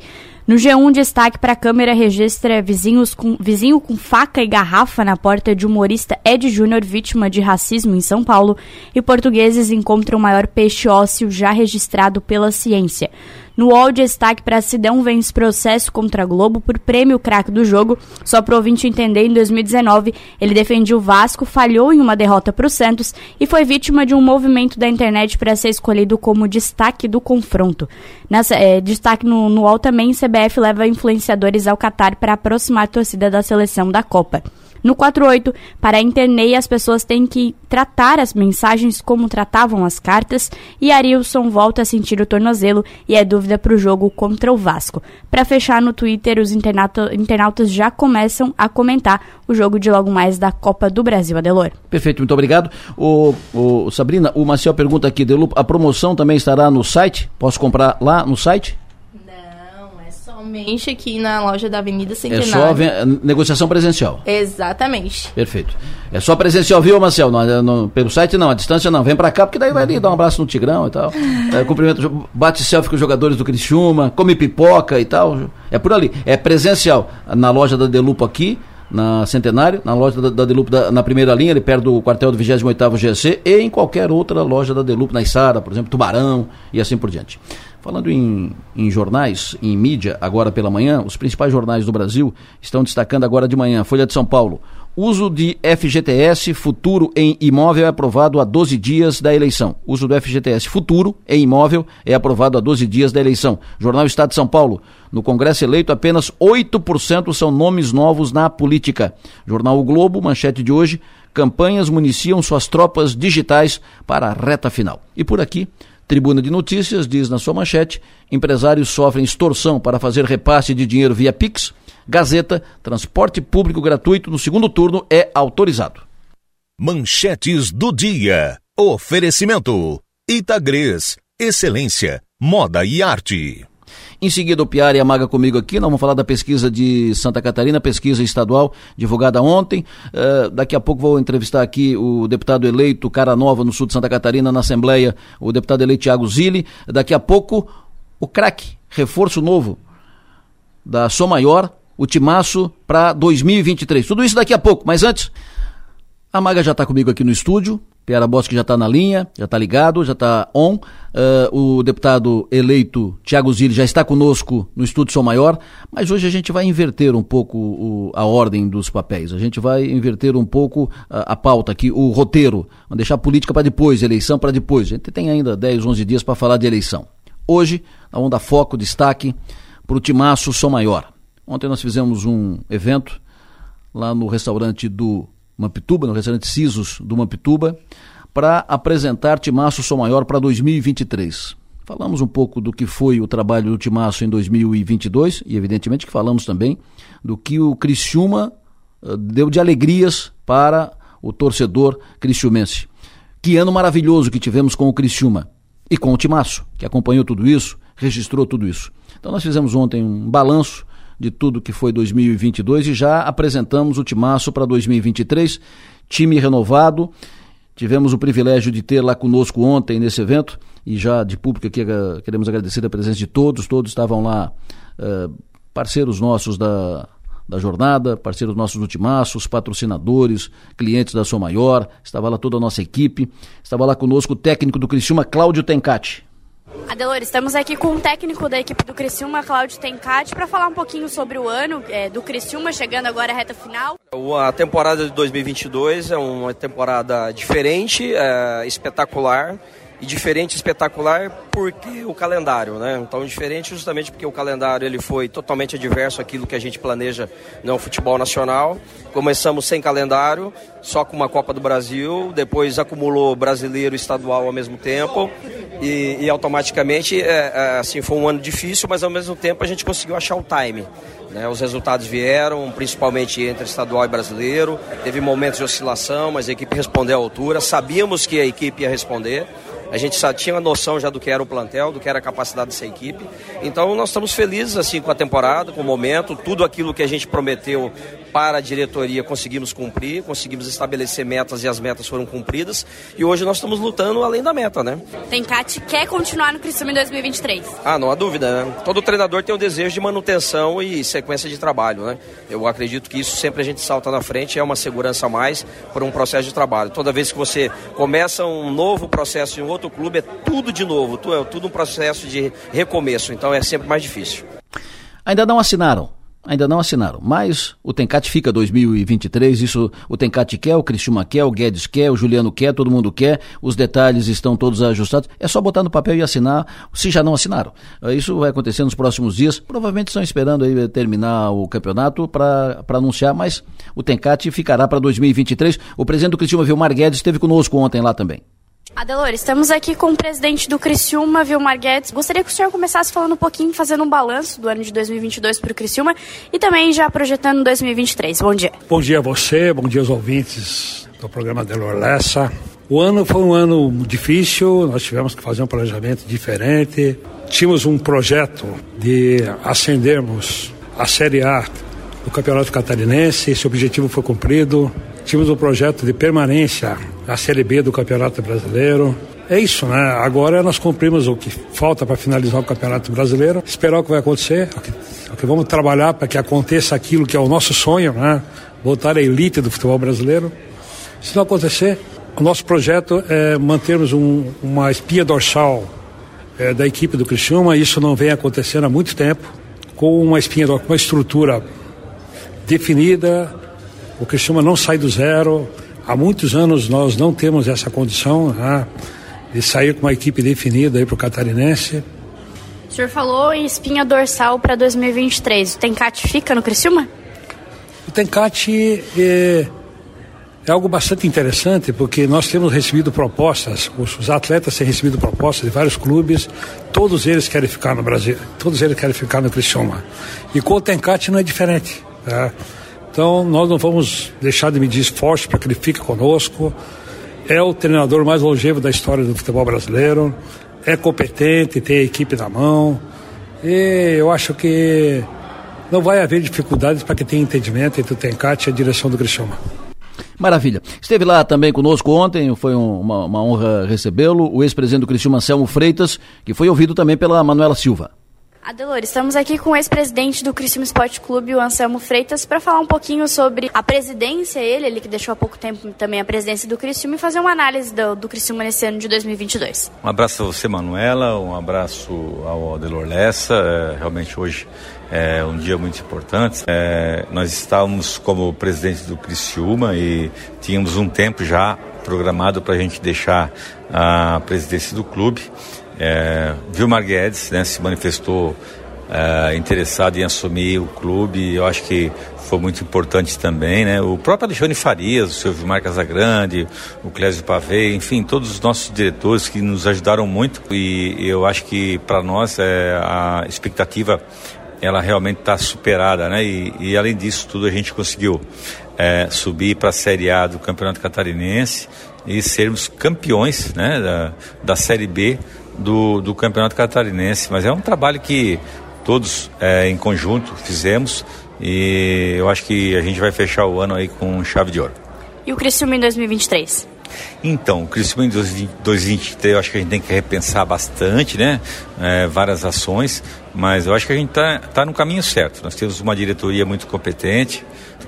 No G1, destaque para a câmera registra vizinhos com, vizinho com faca e garrafa na porta de humorista Ed Júnior, vítima de racismo em São Paulo, e portugueses encontram o maior peixe ósseo já registrado pela ciência. No UOL, destaque para Sidão vence processo contra a Globo por prêmio craque do jogo. Só para ouvinte entender, em 2019, ele defendia o Vasco, falhou em uma derrota para o Santos e foi vítima de um movimento da internet para ser escolhido como destaque do confronto. Nessa, é, destaque no, no UOL também, CBF leva influenciadores ao Catar para aproximar a torcida da seleção da Copa. No 48, para Internei, as pessoas têm que tratar as mensagens como tratavam as cartas e Arilson volta a sentir o tornozelo e é dúvida para o jogo contra o Vasco. Para fechar no Twitter, os internautas já começam a comentar o jogo de logo mais da Copa do Brasil, Adelor. Perfeito, muito obrigado. O, o Sabrina, o Marcel pergunta aqui, a promoção também estará no site? Posso comprar lá no site? Somente aqui na loja da Avenida Centenário. É só negociação presencial. Exatamente. Perfeito. É só presencial, viu, Marcel? Não, não, pelo site não, a distância não. Vem pra cá, porque daí vai ali dar um abraço no Tigrão e tal. É, cumprimento, bate selfie com os jogadores do Criciúma, come pipoca e tal. É por ali. É presencial. Na loja da Delupo aqui, na Centenário, na loja da, da Delupo da, na primeira linha, ele perto do quartel do 28º GC e em qualquer outra loja da Delupo, na Isara, por exemplo, Tubarão e assim por diante. Falando em, em, jornais, em mídia, agora pela manhã, os principais jornais do Brasil estão destacando agora de manhã. Folha de São Paulo. Uso de FGTS futuro em imóvel é aprovado a 12 dias da eleição. Uso do FGTS futuro em imóvel é aprovado a 12 dias da eleição. Jornal Estado de São Paulo. No Congresso eleito, apenas 8% são nomes novos na política. Jornal o Globo, manchete de hoje. Campanhas municiam suas tropas digitais para a reta final. E por aqui, Tribuna de Notícias diz na sua manchete: empresários sofrem extorsão para fazer repasse de dinheiro via Pix. Gazeta: transporte público gratuito no segundo turno é autorizado. Manchetes do dia. Oferecimento: Itagres, excelência, moda e arte. Em seguida, o Piara e a Maga comigo aqui. Nós vamos falar da pesquisa de Santa Catarina, pesquisa estadual divulgada ontem. Uh, daqui a pouco vou entrevistar aqui o deputado eleito Cara Nova, no sul de Santa Catarina, na Assembleia, o deputado eleito Tiago Zilli. Daqui a pouco, o craque, reforço novo da Som Maior, o Timaço para 2023. Tudo isso daqui a pouco, mas antes, a Maga já está comigo aqui no estúdio. Piara Bosque já está na linha, já está ligado, já está on. Uh, o deputado eleito Tiago Zilli já está conosco no Estúdio São Maior, mas hoje a gente vai inverter um pouco o, a ordem dos papéis. A gente vai inverter um pouco a, a pauta aqui, o roteiro. Vamos deixar política para depois, eleição para depois. A gente tem ainda 10, 11 dias para falar de eleição. Hoje, nós vamos dar foco, destaque para o Timaço São Maior. Ontem nós fizemos um evento lá no restaurante do Mampituba, no restaurante Sisos do Mampituba, para apresentar Timaço Som Maior para 2023. Falamos um pouco do que foi o trabalho do Timaço em 2022 e, evidentemente, que falamos também do que o Criciúma uh, deu de alegrias para o torcedor criciumense. Que ano maravilhoso que tivemos com o Criciúma e com o Timaço, que acompanhou tudo isso, registrou tudo isso. Então, nós fizemos ontem um balanço de tudo que foi 2022 e já apresentamos o timaço para 2023, time renovado. Tivemos o privilégio de ter lá conosco ontem nesse evento e já de público aqui queremos agradecer a presença de todos, todos estavam lá, uh, parceiros nossos da, da jornada, parceiros nossos do Timaços, patrocinadores, clientes da Sua Maior, estava lá toda a nossa equipe, estava lá conosco o técnico do Criciúma, Cláudio Tencati. Adelor, estamos aqui com o técnico da equipe do Criciúma, Cláudio Tencati, para falar um pouquinho sobre o ano é, do Criciúma, chegando agora à reta final. A temporada de 2022 é uma temporada diferente, é, espetacular e diferente espetacular porque o calendário, né? Então diferente justamente porque o calendário ele foi totalmente adverso àquilo que a gente planeja no futebol nacional. Começamos sem calendário, só com uma Copa do Brasil, depois acumulou brasileiro e estadual ao mesmo tempo e, e automaticamente é, é, assim foi um ano difícil, mas ao mesmo tempo a gente conseguiu achar o time. Né? Os resultados vieram, principalmente entre estadual e brasileiro. Teve momentos de oscilação, mas a equipe respondeu à altura. Sabíamos que a equipe ia responder A gente já tinha uma noção já do que era o plantel, do que era a capacidade dessa equipe. Então nós estamos felizes assim com a temporada, com o momento, tudo aquilo que a gente prometeu para a diretoria conseguimos cumprir, conseguimos estabelecer metas e as metas foram cumpridas. E hoje nós estamos lutando além da meta, né? Tencate quer continuar no Criciúma em 2023? Ah, não há dúvida, né? Todo treinador tem o desejo de manutenção e sequência de trabalho, né? Eu acredito que isso sempre a gente salta na frente, é uma segurança a mais por um processo de trabalho. Toda vez que você começa um novo processo em outro clube, é tudo de novo, é tudo um processo de recomeço, então é sempre mais difícil. Ainda não assinaram ainda não assinaram. Mas o Tencate fica 2023, isso o Tencate quer, o Cristiuma quer, o Guedes quer, o Juliano quer, todo mundo quer, os detalhes estão todos ajustados. É só botar no papel e assinar, se já não assinaram. Eh, isso vai acontecer nos próximos dias. Provavelmente estão esperando aí terminar o campeonato para anunciar, mas o Tencate ficará para 2023. O presidente do Cristiuma, Vilmar Guedes, esteve conosco ontem lá também. Adelor, estamos aqui com o presidente do Criciúma, Vilmar Guedes. Gostaria que o senhor começasse falando um pouquinho, fazendo um balanço do ano de 2022 para o Criciúma e também já projetando 2023. Bom dia. Bom dia a você, bom dia aos ouvintes do programa Adelor Lessa. O ano foi um ano difícil, nós tivemos que fazer um planejamento diferente. Tínhamos um projeto de ascendermos a Série A do Campeonato Catarinense, esse objetivo foi cumprido. Tínhamos um projeto de permanência na Série B do Campeonato Brasileiro. É isso, né? Agora nós cumprimos o que falta para finalizar o Campeonato Brasileiro. Esperar o que vai acontecer. O que, vamos trabalhar para que aconteça aquilo que é o nosso sonho, né? Voltar à elite do futebol brasileiro. Se não acontecer, o nosso projeto é mantermos um, uma espinha dorsal é, da equipe do Criciúma. Isso não vem acontecendo há muito tempo. Com uma espinha, uma estrutura definida, o Criciúma não sai do zero. Há muitos anos nós não temos essa condição né, de sair com uma equipe definida para o catarinense. O senhor falou em espinha dorsal para 2023. O Tencate fica no Criciúma? O Tencate é, é, algo bastante interessante porque nós temos recebido propostas, os, os, atletas têm recebido propostas de vários clubes, todos eles querem ficar no Brasil, todos eles querem ficar no Criciúma. E com o Tencate não é diferente. Tá? Então, nós não vamos deixar de medir esforço para que ele fique conosco. É o treinador mais longevo da história do futebol brasileiro. É competente, tem a equipe na mão. E eu acho que não vai haver dificuldades para que tenha entendimento entre o Tencate e a direção do Criciúma. Maravilha. Esteve lá também conosco ontem, foi um, uma, uma honra recebê-lo, o ex-presidente do Criciúma, Anselmo Freitas, que foi ouvido também pela Manuela Silva. Adelor, estamos aqui com o ex-presidente do Criciúma Esporte Clube, o Anselmo Freitas, para falar um pouquinho sobre a presidência, ele, ele que deixou há pouco tempo também a presidência do Criciúma, e fazer uma análise do, do Criciúma nesse ano de 2022. Um abraço a você, Manuela, um abraço ao Adelor Lessa, é, realmente hoje é um dia muito importante. É, nós estávamos como presidente do Criciúma e tínhamos um tempo já programado para a gente deixar a presidência do clube. É, Vilmar Guedes né, se manifestou é, interessado em assumir o clube, eu acho que foi muito importante também, né? O próprio Alexandre Farias, o seu Vilmar Casagrande, o Clésio Pavei, enfim, todos os nossos diretores que nos ajudaram muito e eu acho que para nós é, a expectativa ela realmente está superada, né? E, e, além disso tudo a gente conseguiu é, subir para a Série A do Campeonato Catarinense e sermos campeões, né? Da, da Série B do, do Campeonato Catarinense. Mas é um trabalho que todos é, em conjunto fizemos e eu acho que a gente vai fechar o ano aí com chave de ouro. E o Criciúma em 2023? Então, o Criciúma em 2023 eu acho que a gente tem que repensar bastante, né? É, várias ações, mas eu acho que a gente está tá no caminho certo. Nós temos uma diretoria muito competente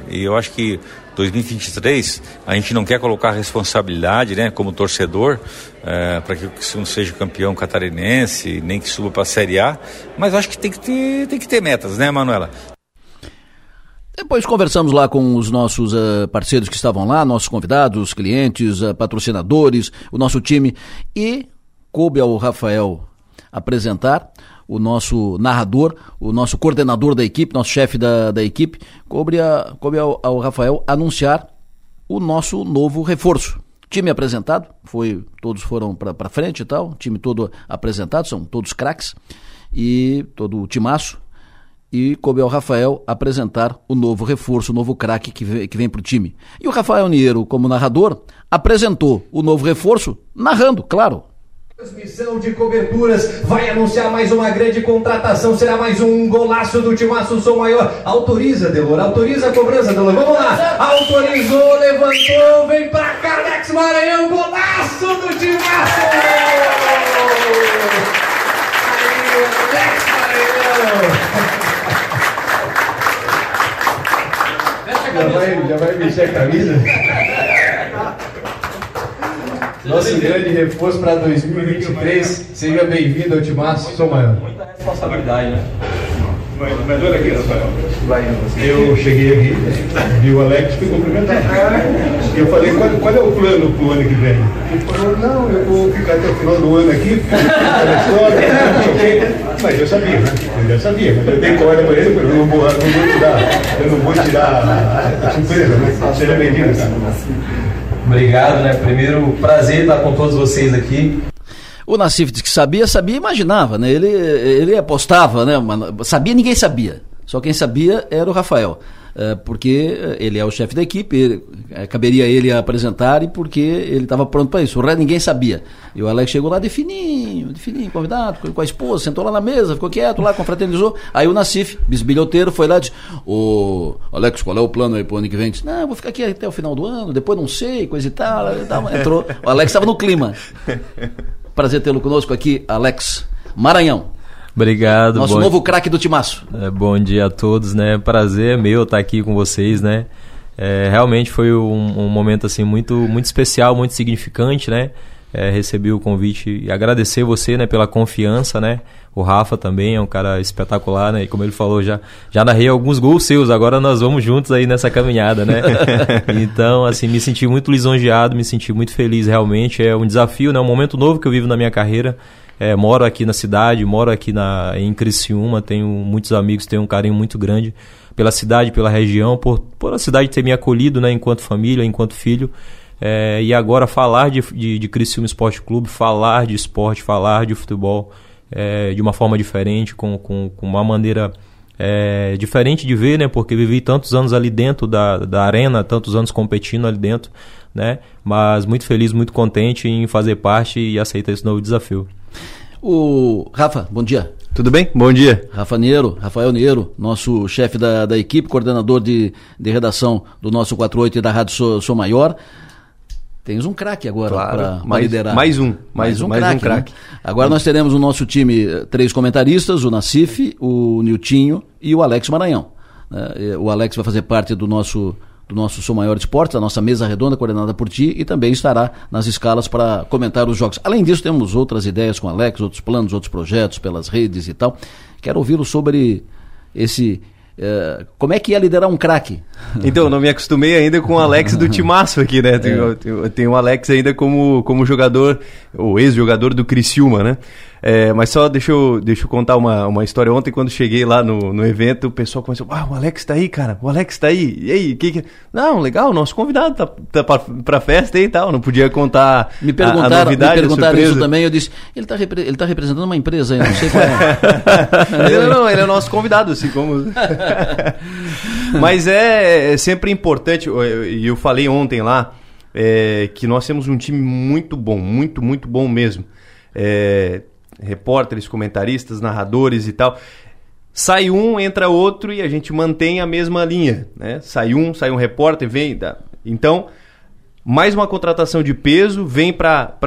e eu acho que 2023 a gente não quer colocar responsabilidade, né, como torcedor, é, para que o Criciúma seja campeão catarinense, nem que suba para a Série A, mas acho que tem que ter, tem que ter metas, né, Manuela? Depois conversamos lá com os nossos uh, parceiros que estavam lá, nossos convidados, clientes, uh, patrocinadores, o nosso time e coube ao Rafael apresentar o nosso narrador, o nosso coordenador da equipe, nosso chefe da, da equipe, coube, a, coube ao, ao Rafael anunciar o nosso novo reforço. Time apresentado, foi todos foram para frente e tal, time todo apresentado, são todos craques e todo o timaço. E coube ao Rafael apresentar o novo reforço, o novo craque que vem, para o time. E o Rafael Niero, como narrador, apresentou o novo reforço, narrando, claro, Transmissão de coberturas vai anunciar mais uma grande contratação. Será mais um golaço do Timaço Sou Maior. Autoriza, Delor. Autoriza a cobrança, Delor. Vamos lá. Autorizou, levantou. Vem pra cá, Alex Maranhão. Golaço do Timaço. Alex Maranhão. Já vai, já vai mexer a camisa? Nosso grande reforço para 2023. Seja bem-vindo ao Timaço, sou maior. Muita responsabilidade, né? Mas, mas olha aqui, Rafael. Eu cheguei aqui, vi o Alex e fui cumprimentar. E eu falei, qual, qual é o plano para o ano que vem? Ele falou, não, eu vou ficar até o final do ano aqui, porque não sei o quê. Mas eu sabia, né? Eu já sabia. Mas eu dei corda para ele, eu não vou, não vou tirar, eu não vou tirar a, a surpresa, né? Seja bem-vindo, cara. Obrigado, né? Primeiro, prazer estar com todos vocês aqui. O Nassif disse que sabia, sabia e imaginava, né? Ele, ele apostava, né? Sabia, ninguém sabia. Só quem sabia era o Rafael. É, porque ele é o chefe da equipe, é, caberia ele apresentar e porque ele estava pronto para isso. O resto ninguém sabia. E o Alex chegou lá de fininho, de fininho, convidado, com a esposa, sentou lá na mesa, ficou quieto lá, confraternizou. Aí o Nassif, bisbilhoteiro, foi lá e disse: Ô Alex, qual é o plano aí pro ano que vem? Disse, não, vou ficar aqui até o final do ano, depois não sei, coisa e tal. Entrou. O Alex estava no clima. Prazer tê-lo conosco aqui, Alex Maranhão. Obrigado. Nosso novo craque do Timaço. É, bom dia a todos, né? Prazer meu estar aqui com vocês, né? É, realmente foi um, um, momento assim muito muito especial, muito significante, né? É, recebi o convite e agradecer você, né, pela confiança, né? O Rafa também é um cara espetacular, né? E como ele falou, já já narrei alguns gols seus, agora nós vamos juntos aí nessa caminhada, né? então, assim, me senti muito lisonjeado, me senti muito feliz realmente. É um desafio, né? Um momento novo que eu vivo na minha carreira. É, moro aqui na cidade, moro aqui na, em Criciúma, tenho muitos amigos, tenho um carinho muito grande pela cidade, pela região, por, por a cidade ter me acolhido né, enquanto família, enquanto filho. É, e agora falar de, de, de Criciúma Esporte Clube, falar de esporte, falar de futebol é, de uma forma diferente, com, com, com uma maneira é, diferente de ver, né? Porque vivi tantos anos ali dentro da, da arena, tantos anos competindo ali dentro, né? Mas muito feliz, muito contente em fazer parte e aceitar esse novo desafio. O Rafa, bom dia. Tudo bem? Bom dia. Rafa Neiro, Rafael Neiro, nosso chefe da, da equipe, coordenador de, de redação do nosso 48 e da Rádio Sou, Sou Maior. Tens um craque agora claro, para liderar. Mais um, mais, mais um, mais craque. Um craque. Né? Agora nós teremos no nosso time eh, três comentaristas, o Nacife, o Niltinho e o Alex Maranhão. Né? O Alex vai fazer parte do nosso do nosso Sou Maior Esportes, da nossa mesa redonda coordenada por ti e também estará nas escalas para comentar os jogos. Além disso, temos outras ideias com o Alex, outros planos, outros projetos pelas redes e tal. Quero ouvi-lo sobre esse Uh, como é que é liderar um craque? Então, não me acostumei ainda com o Alex do Timaço aqui, né? Tem, é. tem o Alex ainda como, como jogador, ou ex-jogador do Criciúma, né? É, mas só deixa eu, deixa eu contar uma, uma história. Ontem, quando cheguei lá no, no evento, o pessoal começou: Ah, o Alex tá aí, cara, o Alex tá aí. E aí, que que. Não, legal, nosso convidado tá, tá pra, pra festa e tal. Não podia contar. Me perguntaram, a, a novidade, me perguntaram isso também. Eu disse: ele tá, repre ele tá representando uma empresa aí, não sei qual é. ele, não, ele é nosso convidado, assim como. mas é, é sempre importante, e eu falei ontem lá, é, que nós temos um time muito bom, muito, muito bom mesmo. É, repórteres, comentaristas, narradores e tal. Sai um, entra outro e a gente mantém a mesma linha. Né? Sai um, sai um repórter, vem. Então, mais uma contratação de peso, vem para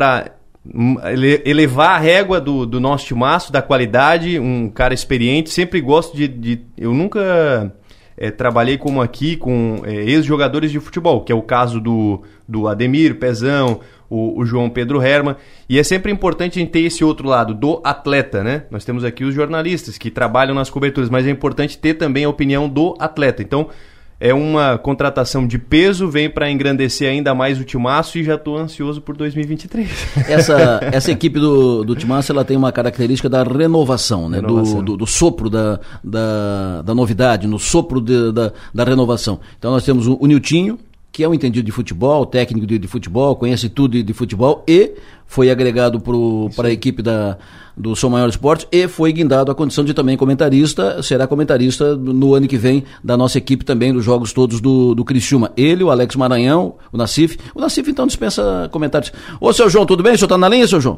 elevar a régua do, do nosso timaço, da qualidade, um cara experiente. Sempre gosto de. de eu nunca é, trabalhei como aqui com é, ex-jogadores de futebol, que é o caso do, do Ademir, Pezão, o, o, João Pedro Herman. E é sempre importante a gente ter esse outro lado do atleta, né? Nós temos aqui os jornalistas que trabalham nas coberturas, mas é importante ter também a opinião do atleta. Então, é uma contratação de peso, vem para engrandecer ainda mais o Timaço e já estou ansioso por 2023. Essa, essa equipe do, do Timaço ela tem uma característica da renovação, né? Renovação. Do, do, do, sopro da, da, da novidade, no sopro de, da, da renovação. Então nós temos o, o Niltinho, que é um entendido de futebol, técnico de, de futebol, conhece tudo de, de, futebol e foi agregado para a equipe da, do São Maior Esporte e foi guindado a condição de também comentarista, será comentarista no ano que vem da nossa equipe também, dos jogos todos do, do Criciúma. Ele, o Alex Maranhão, o Nacif. O Nacif então dispensa comentários. Ô, seu João, tudo bem? O senhor está na linha, seu João?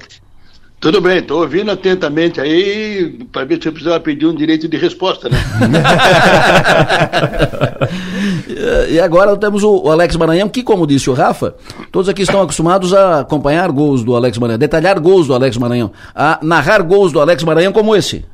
Tudo bem, estou ouvindo atentamente aí para ver se eu precisava pedir um direito de resposta, né? e agora temos o Alex Maranhão, que, como disse o Rafa, todos aqui estão acostumados a acompanhar gols do Alex Maranhão, detalhar gols do Alex Maranhão, a narrar gols do Alex Maranhão como esse.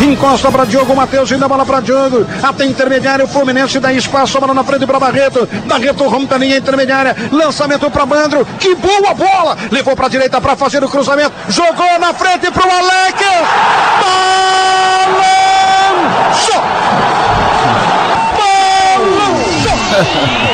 Encosta para Diogo Matheus, ainda bola para Diogo. Até intermediário, Fluminense dá espaço, bola na frente para Barreto. Barreto rompe a linha intermediária. Lançamento para Bandro. Que boa bola! Levou para a direita para fazer o cruzamento. Jogou na frente para o Alec. Balançou! Balançou!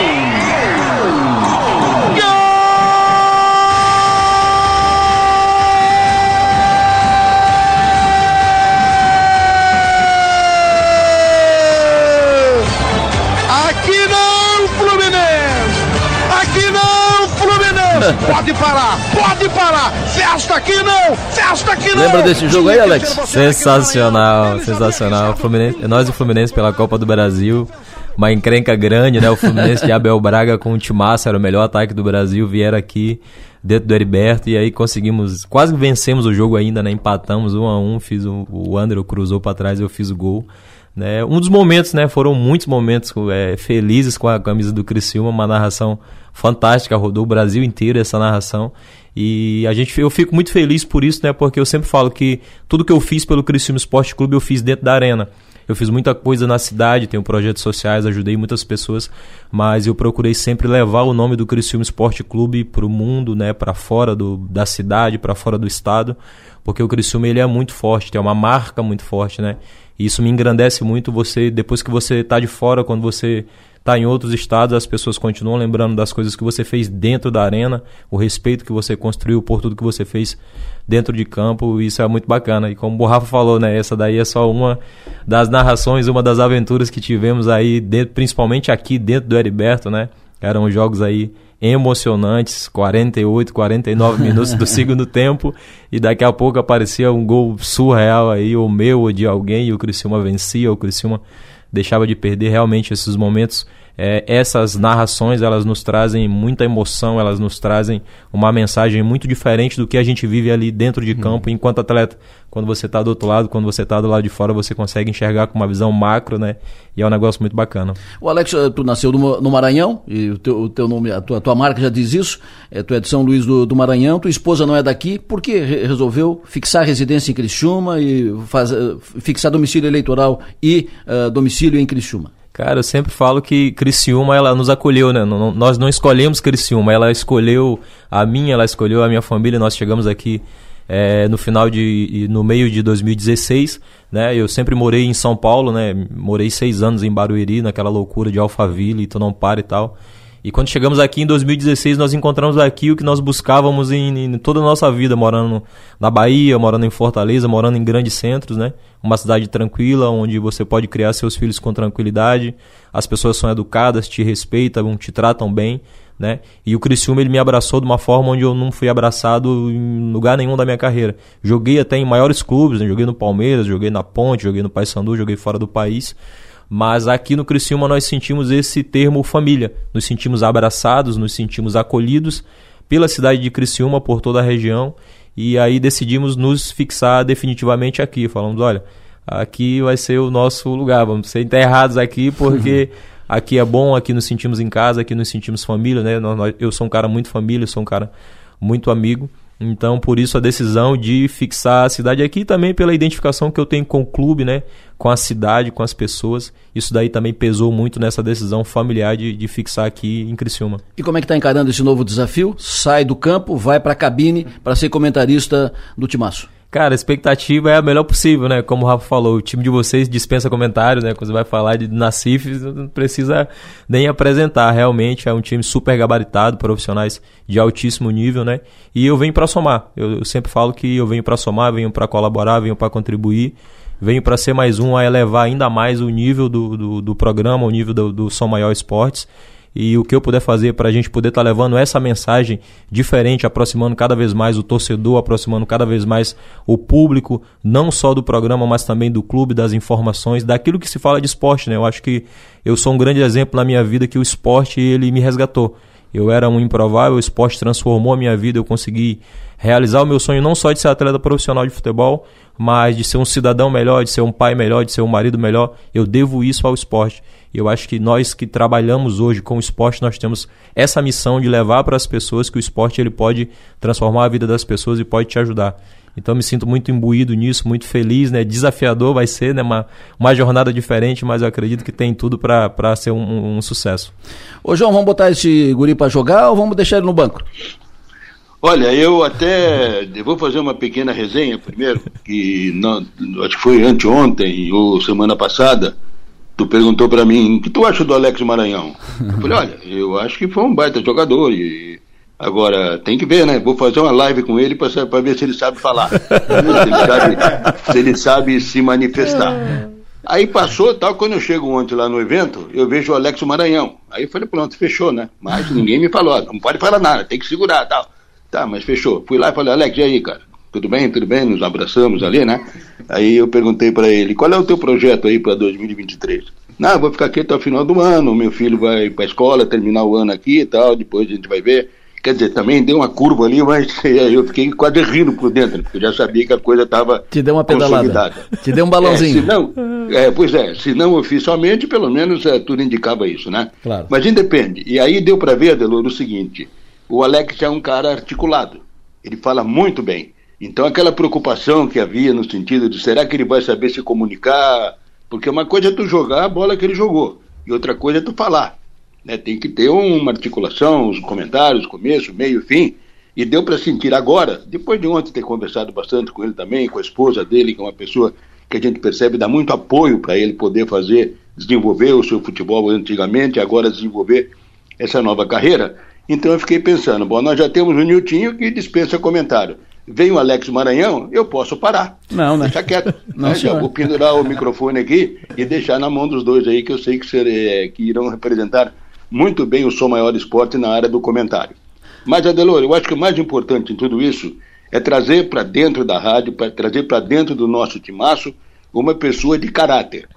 Pode parar, pode parar. Festa aqui não, festa aqui não. Lembra desse jogo aí, Alex? Sensacional, sensacional. Fluminense, nós e o Fluminense pela Copa do Brasil. Uma encrenca grande, né? O Fluminense de Abel Braga com o Timassa, era o melhor ataque do Brasil, vieram aqui dentro do Heriberto e aí conseguimos, quase vencemos o jogo ainda, né? Empatamos um a um, fiz o, o André cruzou para trás, eu fiz o gol. Né? Um dos momentos, né? Foram muitos momentos é, felizes com a camisa do Criciúma, uma narração fantástica, rodou o Brasil inteiro essa narração. E a gente, eu fico muito feliz por isso, né? Porque eu sempre falo que tudo que eu fiz pelo Criciúma Esporte Clube eu fiz dentro da arena. Eu fiz muita coisa na cidade, tenho projetos sociais, ajudei muitas pessoas, mas eu procurei sempre levar o nome do Criciúma Esporte Clube para o mundo, né, para fora do, da cidade, para fora do estado, porque o Criciúma ele é muito forte, tem uma marca muito forte, né? E isso me engrandece muito você depois que você está de fora, quando você está em outros estados, as pessoas continuam lembrando das coisas que você fez dentro da arena, o respeito que você construiu por tudo que você fez dentro de campo, isso é muito bacana. E como o Rafa falou, né, essa daí é só uma das narrações, uma das aventuras que tivemos aí, dentro, principalmente aqui dentro do Heriberto, né? Eram jogos aí emocionantes, 48, 49 minutos do segundo tempo, e daqui a pouco aparecia um gol surreal aí, o meu ou de alguém, e o Criciúma vencia, o Criciúma deixava de perder realmente esses momentos é, essas narrações elas nos trazem muita emoção, elas nos trazem uma mensagem muito diferente do que a gente vive ali dentro de campo uhum. enquanto atleta. Quando você está do outro lado, quando você está do lado de fora, você consegue enxergar com uma visão macro, né? E é um negócio muito bacana. O Alex, eh, tu nasceu no Maranhão, e o teu, o teu nome, a tua, a tua marca já diz isso, é, tu é de São Luís do, do Maranhão, tua esposa não é daqui, por que resolveu fixar residência em Criciúma e faz, eh, fixar domicílio eleitoral e uh, domicílio em Criciúma? Cara, eu sempre falo que Criciúma, ela nos acolheu, né? Nós não escolhemos Criciúma, ela escolheu a minha, ela escolheu a minha família, nós chegamos aqui é, no final de... no meio de 2016, né? Eu sempre morei em São Paulo, né? Morei seis anos em Barueri, naquela loucura de Alphaville, Tu Não Para e tal. E quando chegamos aqui em 2016, nós encontramos aqui o que nós buscávamos em, em, toda a nossa vida, morando na Bahia, morando em Fortaleza, morando em grandes centros, né? Uma cidade tranquila, onde você pode criar seus filhos com tranquilidade, as pessoas são educadas, te respeitam, te tratam bem, né? E o Criciúma ele me abraçou de uma forma onde eu não fui abraçado em lugar nenhum da minha carreira. Joguei até em maiores clubes, né? joguei no Palmeiras, joguei na Ponte, joguei no Paysandu, joguei fora do país. Mas aqui no Criciúma nós sentimos esse termo família. Nos sentimos abraçados, nos sentimos acolhidos pela cidade de Criciúma, por toda a região. E aí decidimos nos fixar definitivamente aqui. Falamos, olha, aqui vai ser o nosso lugar, vamos ser enterrados aqui porque aqui é bom, aqui nos sentimos em casa, aqui nos sentimos família, né? Eu sou um cara muito família, sou um cara muito amigo. Então, por isso a decisão de fixar a cidade aqui também pela identificação que eu tenho com o clube, né? Com a cidade, com as pessoas. Isso daí também pesou muito nessa decisão familiar de, de fixar aqui em Criciúma. E como é que está encarando esse novo desafio? Sai do campo, vai para a cabine para ser comentarista do Timaço. Cara, a expectativa é a melhor possível, né? Como o Rafa falou, o time de vocês dispensa comentários, né? Quando você vai falar de Nacif, não precisa nem apresentar. Realmente é um time super gabaritado, profissionais de altíssimo nível, né? E eu venho para somar. Eu, eu, sempre falo que eu venho para somar, venho para colaborar, venho para contribuir, venho para ser mais um a elevar ainda mais o nível do, do, do programa, o nível do, do Som Maior Esportes e o que eu puder fazer para a gente poder estar tá levando essa mensagem diferente, aproximando cada vez mais o torcedor, aproximando cada vez mais o público, não só do programa, mas também do clube, das informações, daquilo que se fala de esporte, né? Eu acho que eu sou um grande exemplo na minha vida que o esporte ele me resgatou. Eu era um improvável, o esporte transformou a minha vida, eu consegui realizar o meu sonho não só de ser atleta profissional de futebol, mas de ser um cidadão melhor, de ser um pai melhor, de ser um marido melhor. Eu devo isso ao esporte. E eu acho que nós que trabalhamos hoje com o esporte, nós temos essa missão de levar para as pessoas que o esporte ele pode transformar a vida das pessoas e pode te ajudar. Então me sinto muito imbuído nisso, muito feliz, né? Desafiador vai ser, né? Uma, uma jornada diferente, mas eu acredito que tem tudo para ser um, um, sucesso. Ô João, vamos botar esse guri para jogar ou vamos deixar ele no banco? Olha, eu até vou fazer uma pequena resenha primeiro, que não, acho que foi anteontem ou semana passada, tu perguntou para mim, o que tu acha do Alex Maranhão? Eu falei, olha, eu acho que foi um baita jogador e agora tem que ver, né? Vou fazer uma live com ele para ver se ele sabe falar, se ele sabe, se ele sabe se manifestar. Aí passou, tal, quando eu chego ontem lá no evento, eu vejo o Alex Maranhão. Aí eu falei, pronto, fechou, né? Mas ninguém me falou, não pode falar nada, tem que segurar, tal. Tá, mas fechou. Fui lá e falei, Alex, e aí, cara? Tudo bem? Tudo bem? Nos abraçamos ali, né? Aí eu perguntei para ele, qual é o teu projeto aí para 2023? Não, vou ficar aqui até o final do ano, meu filho vai para a escola, terminar o ano aqui e tal, depois a gente vai ver. Quer dizer, também deu uma curva ali, mas eu fiquei quase rindo por dentro, porque eu já sabia que a coisa estava Te deu uma pedalada. Te deu um balãozinho. É, se não, é, pois é, se não oficialmente, pelo menos é, tudo indicava isso, né? Claro. Mas independe. E aí deu para ver, Adelor, o seguinte, o Alex é um cara articulado, ele fala muito bem. Então aquela preocupação que havia no sentido de será que ele vai saber se comunicar? Porque uma coisa é tu jogar a bola que ele jogou, e outra coisa é tu falar. Né? Tem que ter uma articulação, os comentários, começo, meio, fim. E deu para sentir agora, depois de ontem ter conversado bastante com ele também, com a esposa dele, que é uma pessoa que a gente percebe dá muito apoio para ele poder fazer, desenvolver o seu futebol antigamente, agora desenvolver essa nova carreira. Então eu fiquei pensando, bom, nós já temos o Niltinho que dispensa comentário. Vem o Alex Maranhão, eu posso parar. Não, né? Deixa quieto. Não, né? Já vou pendurar o microfone aqui e deixar na mão dos dois aí, que eu sei que, ser, é, que irão representar muito bem o Som Maior Esporte na área do comentário. Mas, Adelor, eu acho que o mais importante em tudo isso é trazer para dentro da rádio, para trazer para dentro do nosso timaço uma pessoa de caráter.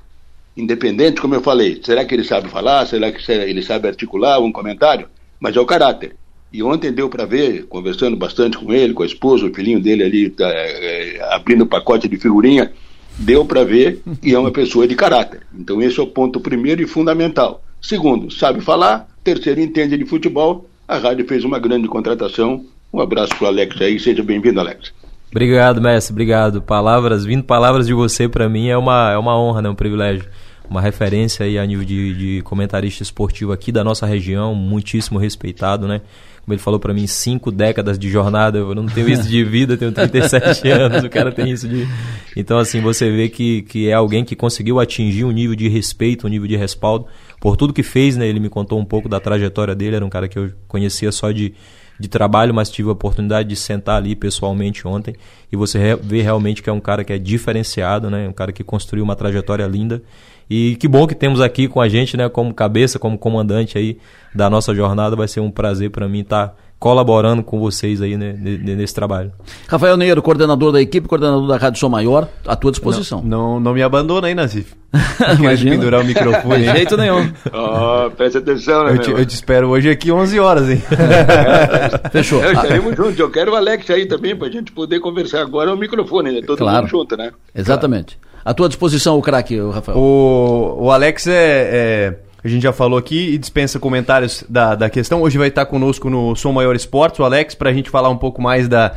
Independente, como eu falei, será que ele sabe falar? Será que ele sabe articular um comentário? Mas é o caráter. E ontem deu para ver, conversando bastante com ele, com a esposa, o filhinho dele ali tá, é, abrindo o pacote de figurinha, deu para ver que é uma pessoa de caráter. Então esse é o ponto primeiro e fundamental. Segundo, sabe falar. Terceiro, entende de futebol. A rádio fez uma grande contratação. Um abraço para o Alex aí. Seja bem-vindo, Alex. Obrigado, mestre. Obrigado. Palavras, vindo palavras de você para mim é uma, é uma honra, né? um privilégio. Uma referência aí a nível de, de comentarista esportivo aqui da nossa região, muitíssimo respeitado, né? Como ele falou para mim, cinco décadas de jornada, eu não tenho isso de vida, tenho 37 anos, o cara tem isso de... Então, assim, você vê que, que é alguém que conseguiu atingir um nível de respeito, um nível de respaldo, por tudo que fez, né? Ele me contou um pouco da trajetória dele, era um cara que eu conhecia só de, de trabalho, mas tive a oportunidade de sentar ali pessoalmente ontem, e você vê realmente que é um cara que é diferenciado, né? Um cara que construiu uma trajetória linda, e que bom que temos aqui com a gente, né, como cabeça, como comandante aí da nossa jornada. Vai ser um prazer para mim estar tá colaborando com vocês aí né, nesse trabalho. Rafael Neiro, coordenador da equipe, coordenador da Rádio Som Maior, à tua disposição. Não, não, não me abandona aí, Nazif. Imagina. pendurar o microfone. De jeito nenhum. Oh, presta atenção, né, eu te, eu te, espero hoje aqui 11 horas, hein? Fechou. É, estaremos juntos. Eu quero o Alex aí também, para a gente poder conversar agora no microfone, né? Todo claro. mundo junto, né? Exatamente. Claro. À tua disposição, o craque, Rafael. O, o Alex é, é, A gente já falou aqui e dispensa comentários da, da questão. Hoje vai estar conosco no Som Maior Esportes, o Alex, para a gente falar um pouco mais da.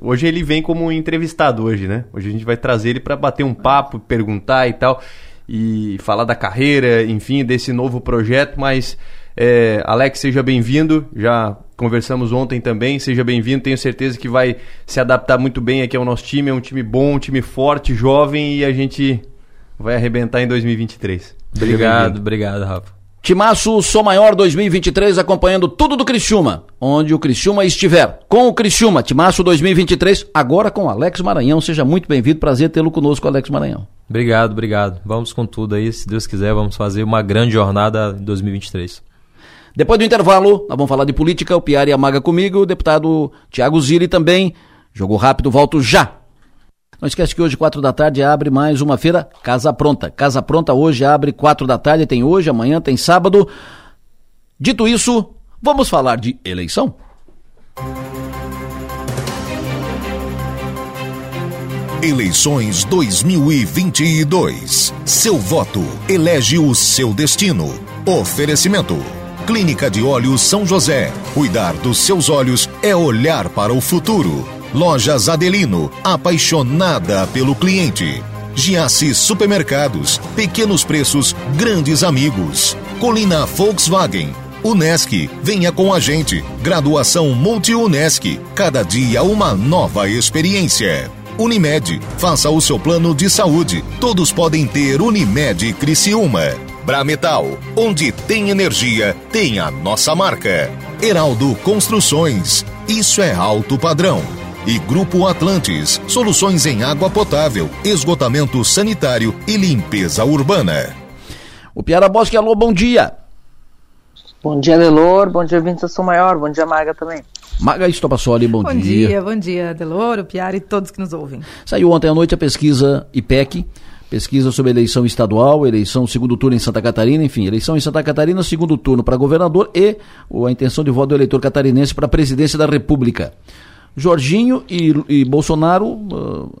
Hoje ele vem como entrevistado hoje, né? Hoje a gente vai trazer ele para bater um papo, perguntar e tal. E falar da carreira, enfim, desse novo projeto, mas. É, Alex, seja bem-vindo. Já conversamos ontem também. Seja bem-vindo. Tenho certeza que vai se adaptar muito bem aqui ao nosso time. É um time bom, um time forte, jovem e a gente vai arrebentar em 2023. Obrigado, obrigado, Rafa. Timaço Sou Maior 2023 acompanhando tudo do Criciúma, onde o Criciúma estiver. Com o Criciúma, Timaço 2023, agora com Alex Maranhão. Seja muito bem-vindo, prazer tê-lo conosco, Alex Maranhão. Obrigado, obrigado. Vamos com tudo aí, se Deus quiser, vamos fazer uma grande jornada em 2023. Depois do intervalo, nós vamos falar de política, o Piari amaga comigo, o deputado Tiago Zilli também. Jogo rápido, volto já. Não esquece que hoje, quatro da tarde, abre mais uma feira Casa Pronta. Casa Pronta hoje abre quatro da tarde, tem hoje, amanhã, tem sábado. Dito isso, Vamos falar de eleição? Eleições 2022. Seu voto elege o seu destino. Oferecimento. Clínica de Olhos São José. Cuidar dos seus olhos é olhar para o futuro. Lojas Adelino, apaixonada pelo cliente. Giasse Supermercados, pequenos preços, grandes amigos. Colina Volkswagen. Unesc, venha com a gente. Graduação Multi-Unesc. Cada dia uma nova experiência. Unimed, faça o seu plano de saúde. Todos podem ter Unimed Criciúma. Brametal, onde tem energia, tem a nossa marca. Heraldo Construções, isso é alto padrão. E Grupo Atlantes, soluções em água potável, esgotamento sanitário e limpeza urbana. O Piara Bosque, alô, bom dia. Bom dia, Delor. Bom dia, Vintes São Maior. Bom dia, Maga também. Maga Estopassoli, bom, bom dia. Bom dia, bom dia, Deloro, Piara e todos que nos ouvem. Saiu ontem à noite a pesquisa IPEC, pesquisa sobre eleição estadual, eleição segundo turno em Santa Catarina, enfim, eleição em Santa Catarina, segundo turno para governador e a intenção de voto do eleitor catarinense para a presidência da República. Jorginho e, e Bolsonaro uh,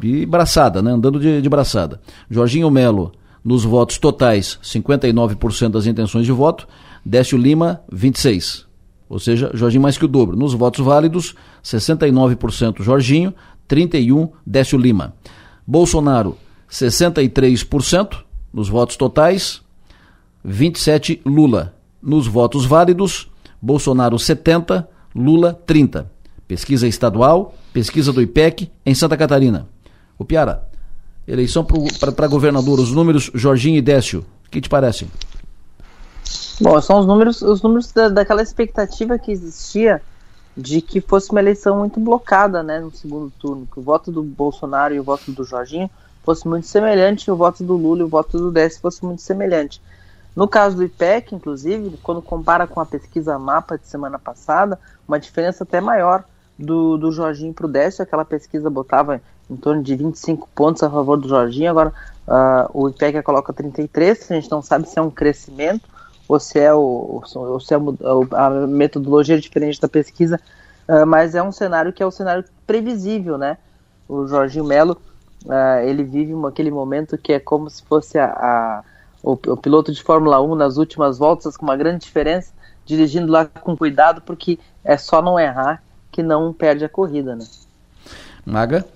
de braçada, né, andando de, de braçada. Jorginho Melo, nos votos totais, 59% das intenções de voto, Décio Lima, 26%. Ou seja, Jorginho mais que o dobro. Nos votos válidos, 69% Jorginho, 31% Décio Lima. Bolsonaro, 63% nos votos totais, 27% Lula. Nos votos válidos, Bolsonaro 70%, Lula 30%. Pesquisa estadual, pesquisa do IPEC em Santa Catarina. O Piara, eleição para governador, os números Jorginho e Décio, que te parecem? Bom, são os números, os números da, daquela expectativa que existia de que fosse uma eleição muito blocada, né, no segundo turno, que o voto do Bolsonaro e o voto do Jorginho fosse muito semelhante, o voto do Lula e o voto do Décio fosse muito semelhante. No caso do IPEC, inclusive, quando compara com a pesquisa Mapa de semana passada, uma diferença até maior do, do Jorginho para o Décio, aquela pesquisa botava em torno de 25 pontos a favor do Jorginho, agora uh, o IPEC coloca 33, a gente não sabe se é um crescimento ou se é, o, ou se é a metodologia diferente da pesquisa, uh, mas é um cenário que é um cenário previsível, né? O Jorginho Melo, uh, ele vive aquele momento que é como se fosse a, a o, o, piloto de Fórmula 1 nas últimas voltas, com uma grande diferença, dirigindo lá com cuidado, porque é só não errar que não perde a corrida, né? Maga?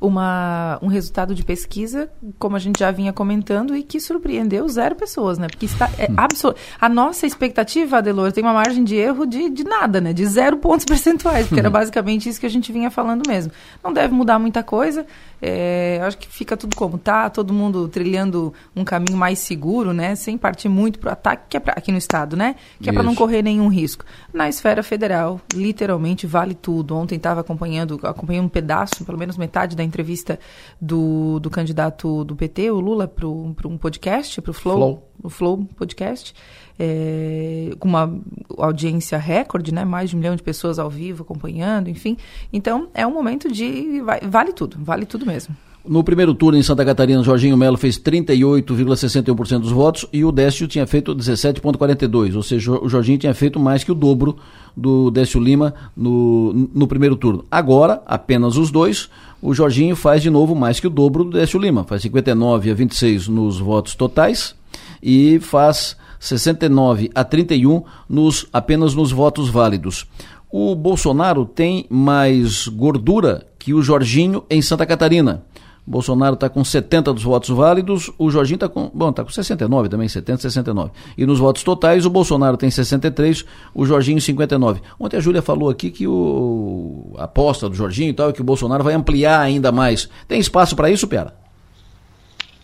Uma, um resultado de pesquisa, como a gente já vinha comentando, e que surpreendeu zero pessoas, né? Porque está é hum. absoluto. A nossa expectativa, Adelor, tem uma margem de erro de, de nada, né? De zero pontos percentuais, porque era basicamente isso que a gente vinha falando mesmo. Não deve mudar muita coisa. É, acho que fica tudo como tá, todo mundo trilhando um caminho mais seguro, né? Sem partir muito para o ataque, que é pra, aqui no estado, né? Que é para não correr nenhum risco. Na esfera federal, literalmente vale tudo. Ontem estava acompanhando, acompanhei um pedaço, pelo menos metade da entrevista do, do candidato do PT, o Lula, para um podcast, para o Flow, Flow, o Flow Podcast é, com uma audiência recorde, né? Mais de um milhão de pessoas ao vivo acompanhando, enfim. Então, é um momento de. Vale tudo, vale tudo mesmo. No primeiro turno em Santa Catarina, Jorginho Melo fez 38,61% dos votos e o Décio tinha feito 17,42%. Ou seja, o Jorginho tinha feito mais que o dobro do Décio Lima no, no primeiro turno. Agora, apenas os dois, o Jorginho faz de novo mais que o dobro do Décio Lima. Faz 59 a 26 nos votos totais e faz 69 a 31 nos, apenas nos votos válidos. O Bolsonaro tem mais gordura que o Jorginho em Santa Catarina. Bolsonaro está com 70 dos votos válidos, o Jorginho está com, bom, tá com 69 também, 70, 69. E nos votos totais, o Bolsonaro tem 63, o Jorginho 59. Ontem a Júlia falou aqui que o a aposta do Jorginho e tal, é que o Bolsonaro vai ampliar ainda mais. Tem espaço para isso, Piara?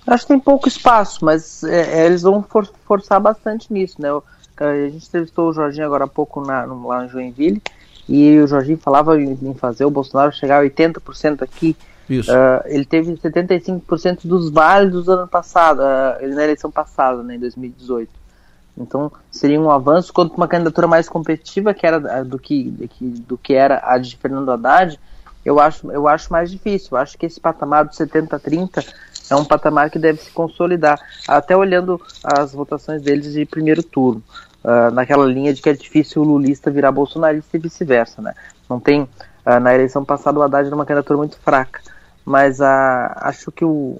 Acho que tem pouco espaço, mas é, é, eles vão for, forçar bastante nisso, né? A gente entrevistou o Jorginho agora há pouco na, lá em Joinville e o Jorginho falava em, em fazer o Bolsonaro chegar a 80% aqui. Isso. Uh, ele teve 75% dos válidos do ano passado, uh, na eleição passada, né, em 2018. Então seria um avanço quanto uma candidatura mais competitiva que era do que, do que, era a de Fernando Haddad. Eu acho, eu acho mais difícil. Eu acho que esse patamar do 70-30 é um patamar que deve se consolidar, até olhando as votações deles de primeiro turno. uh, naquela linha de que é difícil o lulista virar bolsonarista e vice-versa, né? Não tem, na eleição passada o Haddad era uma candidatura muito fraca, mas uh, acho que o,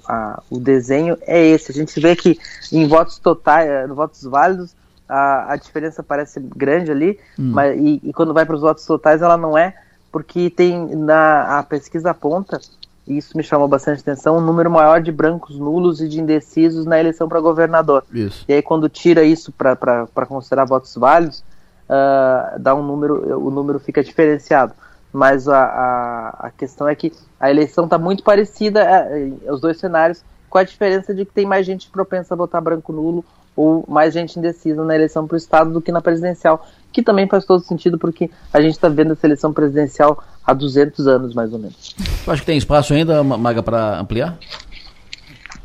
o desenho é esse. A gente vê que em votos totais, eh, votos válidos, a, a diferença parece grande ali, hum. mas, e, e quando vai para os votos totais ela não é, porque tem na a pesquisa aponta e isso me chamou bastante atenção, um número maior de brancos nulos e de indecisos na eleição para governador. Isso. E aí quando tira isso para considerar votos válidos, uh, dá um número, o número fica diferenciado. Mas a, a, a questão é que a eleição está muito parecida, é, os dois cenários, com a diferença de que tem mais gente propensa a votar branco nulo ou mais gente indecisa na eleição para o Estado do que na presidencial, que também faz todo sentido porque a gente está vendo essa eleição presidencial há 200 anos, mais ou menos. Eu acho que tem espaço ainda, Maga, para ampliar?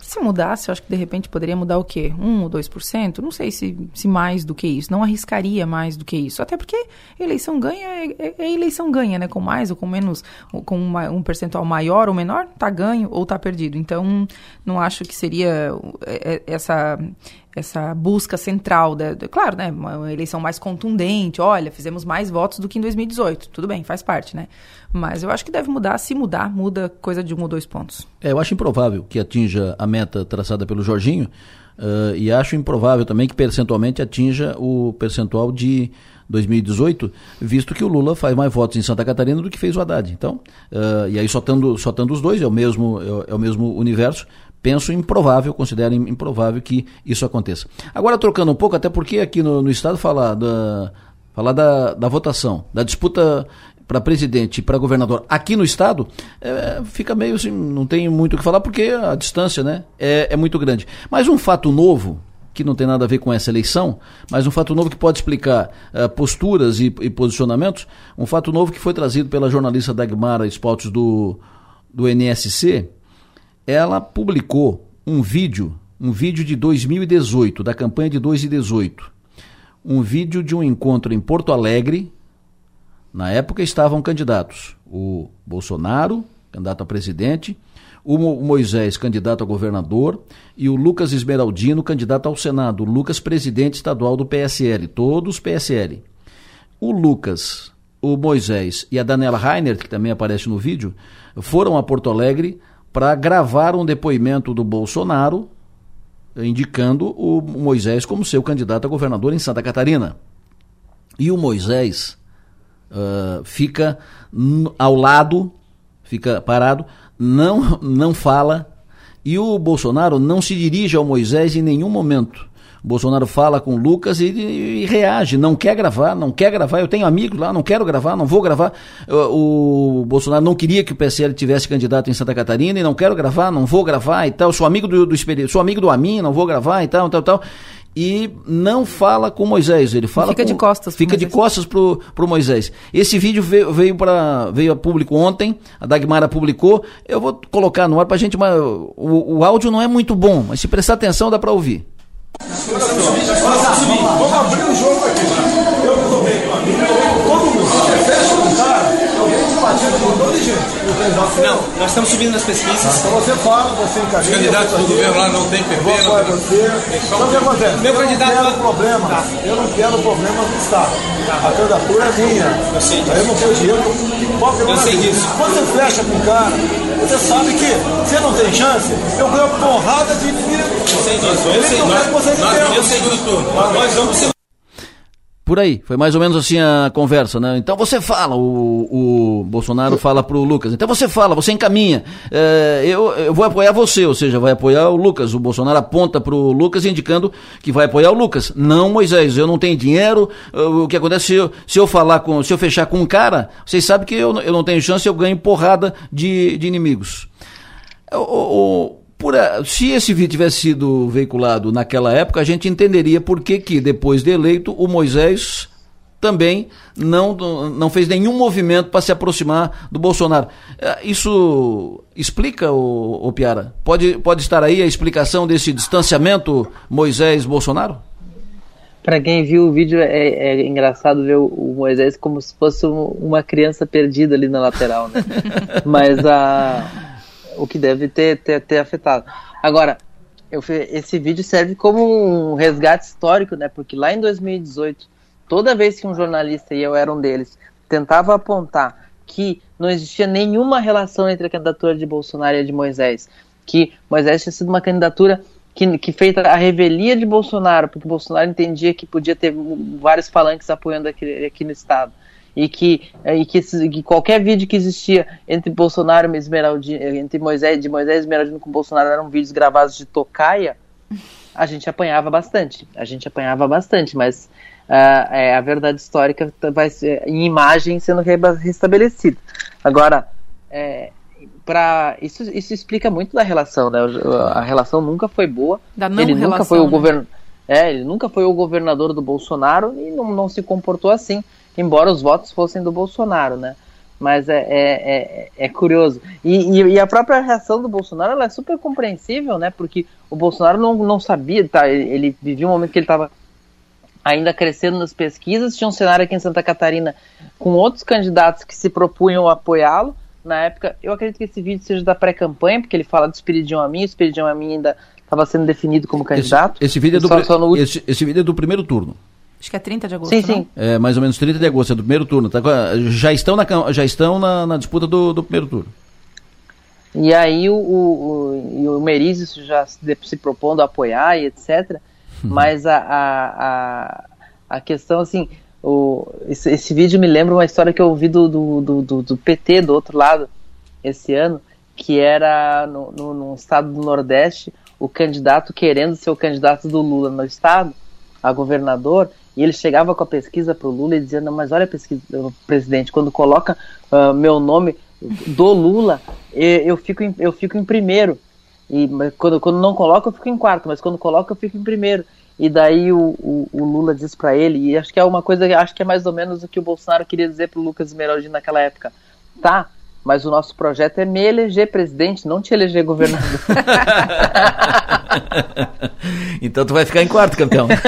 Se mudasse, eu acho que de repente poderia mudar o quê? 1 ou 2%? Não sei se, se mais do que isso. Não arriscaria mais do que isso. Até porque eleição ganha é, é, é eleição ganha, né? Com mais ou com menos, com uma, um percentual maior ou menor, tá ganho ou tá perdido. Então, não acho que seria é, é, essa essa busca central, da, da, claro, né, uma eleição mais contundente, olha, fizemos mais votos do que em 2018, tudo bem, faz parte, né, mas eu acho que deve mudar, se mudar, muda coisa de um ou dois pontos. É, eu acho improvável que atinja a meta traçada pelo Jorginho, uh, e acho improvável também que percentualmente atinja o percentual de 2018, visto que o Lula faz mais votos em Santa Catarina do que fez o Haddad. Então, uh, e aí só estando só os dois, é o mesmo, é, é o mesmo universo, penso improvável, considero improvável que isso aconteça. Agora, trocando um pouco, até porque aqui no, no Estado falar da, falar da, da votação, da disputa para presidente e para governador aqui no Estado, é, fica meio assim, não tem muito o que falar, porque a distância né, é, é muito grande. Mas um fato novo, que não tem nada a ver com essa eleição, mas um fato novo que pode explicar uh, posturas e, e, posicionamentos, um fato novo que foi trazido pela jornalista Dagmara Spaltos do, do NSC, ela publicou um vídeo, um vídeo de 2018, da campanha de 2018. Um vídeo de um encontro em Porto Alegre. Na época estavam candidatos o Bolsonaro, candidato a presidente, o Moisés, candidato a governador, e o Lucas Esmeraldino, candidato ao Senado. O Lucas, presidente estadual do PSL, todos PSL. O Lucas, o Moisés e a Daniela Rainer, que também aparece no vídeo, foram a Porto Alegre para gravar um depoimento do Bolsonaro indicando o Moisés como seu candidato a governador em Santa Catarina. E o Moisés uh, fica ao lado, fica parado, não, não fala, e o Bolsonaro não se dirige ao Moisés em nenhum momento. Bolsonaro fala com Lucas e, e, reage, não quer gravar, não quer gravar. Eu tenho amigos lá, não quero gravar, não vou gravar. O, o Bolsonaro não queria que o PSL tivesse candidato em Santa Catarina e não quero gravar, não vou gravar e tal. Sou amigo do, do sou amigo do Amin, não vou gravar e tal, tal, tal e não fala com Moisés, ele fala fica com, de costas fica de costas pro, pro Moisés. Esse vídeo veio veio para veio a público ontem, a Dagmara publicou. Eu vou colocar no ar pra gente, mas o, o áudio não é muito bom, mas se prestar atenção dá para ouvir. Vamos abrir o jogo aqui. Não, nós estamos subindo nas pesquisas. Então você fala, você encaminha. Os candidatos do governo lá não tem PP. Vou apoiar você. Então o que acontece? Meu eu candidato. Não quero problema. Tá. Eu não quero problema no Estado. Tá. A candidatura é minha. Eu sei disso. Eu não tenho dinheiro. Eu sei disso. Quando você fecha com o cara, você sabe que você não tem chance. Eu ganho porrada de inimigo. Eu sei disso. Eu sei. Nós, eu sei disso. Nós vamos ser por aí, foi mais ou menos assim a conversa, né? Então você fala, o, o Bolsonaro fala pro Lucas, então você fala, você encaminha, é, eu, eu vou apoiar você, ou seja, vai apoiar o Lucas. O Bolsonaro aponta pro Lucas indicando que vai apoiar o Lucas. Não, Moisés, eu não tenho dinheiro, o que acontece se eu, se eu falar com, se eu fechar com um cara, vocês sabem que eu, eu não tenho chance, eu ganho porrada de, de inimigos. O, o, por, se esse vídeo tivesse sido veiculado naquela época, a gente entenderia por que, que depois de eleito, o Moisés também não, não fez nenhum movimento para se aproximar do Bolsonaro. É, isso explica, o, o Piara? Pode, pode estar aí a explicação desse distanciamento Moisés-Bolsonaro? Para quem viu o vídeo, é, é engraçado ver o, o, Moisés como se fosse uma criança perdida ali na lateral, né? Mas a o que deve ter, ter, ter afetado. Agora, eu, esse vídeo serve como um resgate histórico, né? Porque lá em 2018, toda vez que um jornalista, e eu era um deles, tentava apontar que não existia nenhuma relação entre a candidatura de Bolsonaro e a de Moisés, que Moisés tinha sido uma candidatura que, que feita a revelia de Bolsonaro, porque Bolsonaro entendia que podia ter vários falantes apoiando aqui, aqui no estado e que, e que, que, qualquer vídeo que existia entre Bolsonaro e Esmeraldino, entre Moisés, de Moisés e Esmeraldino com Bolsonaro eram vídeos gravados de tocaia, a gente apanhava bastante. A gente apanhava bastante, mas uh, é, a verdade histórica vai ser em imagem sendo restabelecida. Agora, é, para isso, isso explica muito da relação, né? A relação nunca foi boa. Da não ele relação, nunca foi o né? govern... é, ele nunca foi o governador do Bolsonaro e não, não se comportou assim embora os votos fossem do Bolsonaro, né? Mas é, é, é, é curioso. E, e, e, a própria reação do Bolsonaro ela é super compreensível, né? Porque o Bolsonaro não, não sabia, tá? Ele, vivia um momento que ele estava ainda crescendo nas pesquisas. Tinha um cenário aqui em Santa Catarina com outros candidatos que se propunham apoiá-lo. Na época, eu acredito que esse vídeo seja da pré-campanha, porque ele fala do Espiridião a mim, o Espiridião a mim ainda estava sendo definido como candidato. Esse, esse vídeo, é do, só, só no... esse, esse vídeo é do primeiro turno. Acho que é 30 de agosto. Sim, não? sim. É mais ou menos 30 de agosto, é do primeiro turno. Tá? Já estão na, já estão na, na disputa do, do primeiro turno. E aí o, o, o, Merizes já se, se propondo a apoiar e etc. Mas a, a, a, a, questão, assim, o, esse, esse, vídeo me lembra uma história que eu ouvi do, do, do, do PT do outro lado esse ano, que era no, no, no estado do Nordeste, o candidato querendo ser o candidato do Lula no estado, a governador, e ele chegava com a pesquisa para o Lula e dizia, não, mas olha pesquisa, presidente, quando coloca uh, meu nome do Lula, eu fico em, eu fico em primeiro. E quando, quando não coloca, eu fico em quarto, mas quando coloca, eu fico em primeiro. E daí o, o, o Lula diz para ele, e acho que é uma coisa, acho que é mais ou menos o que o Bolsonaro queria dizer para o Lucas Esmeraldino naquela época. Tá, mas o nosso projeto é me eleger presidente, não te eleger governador. então tu vai ficar em quarto, campeão.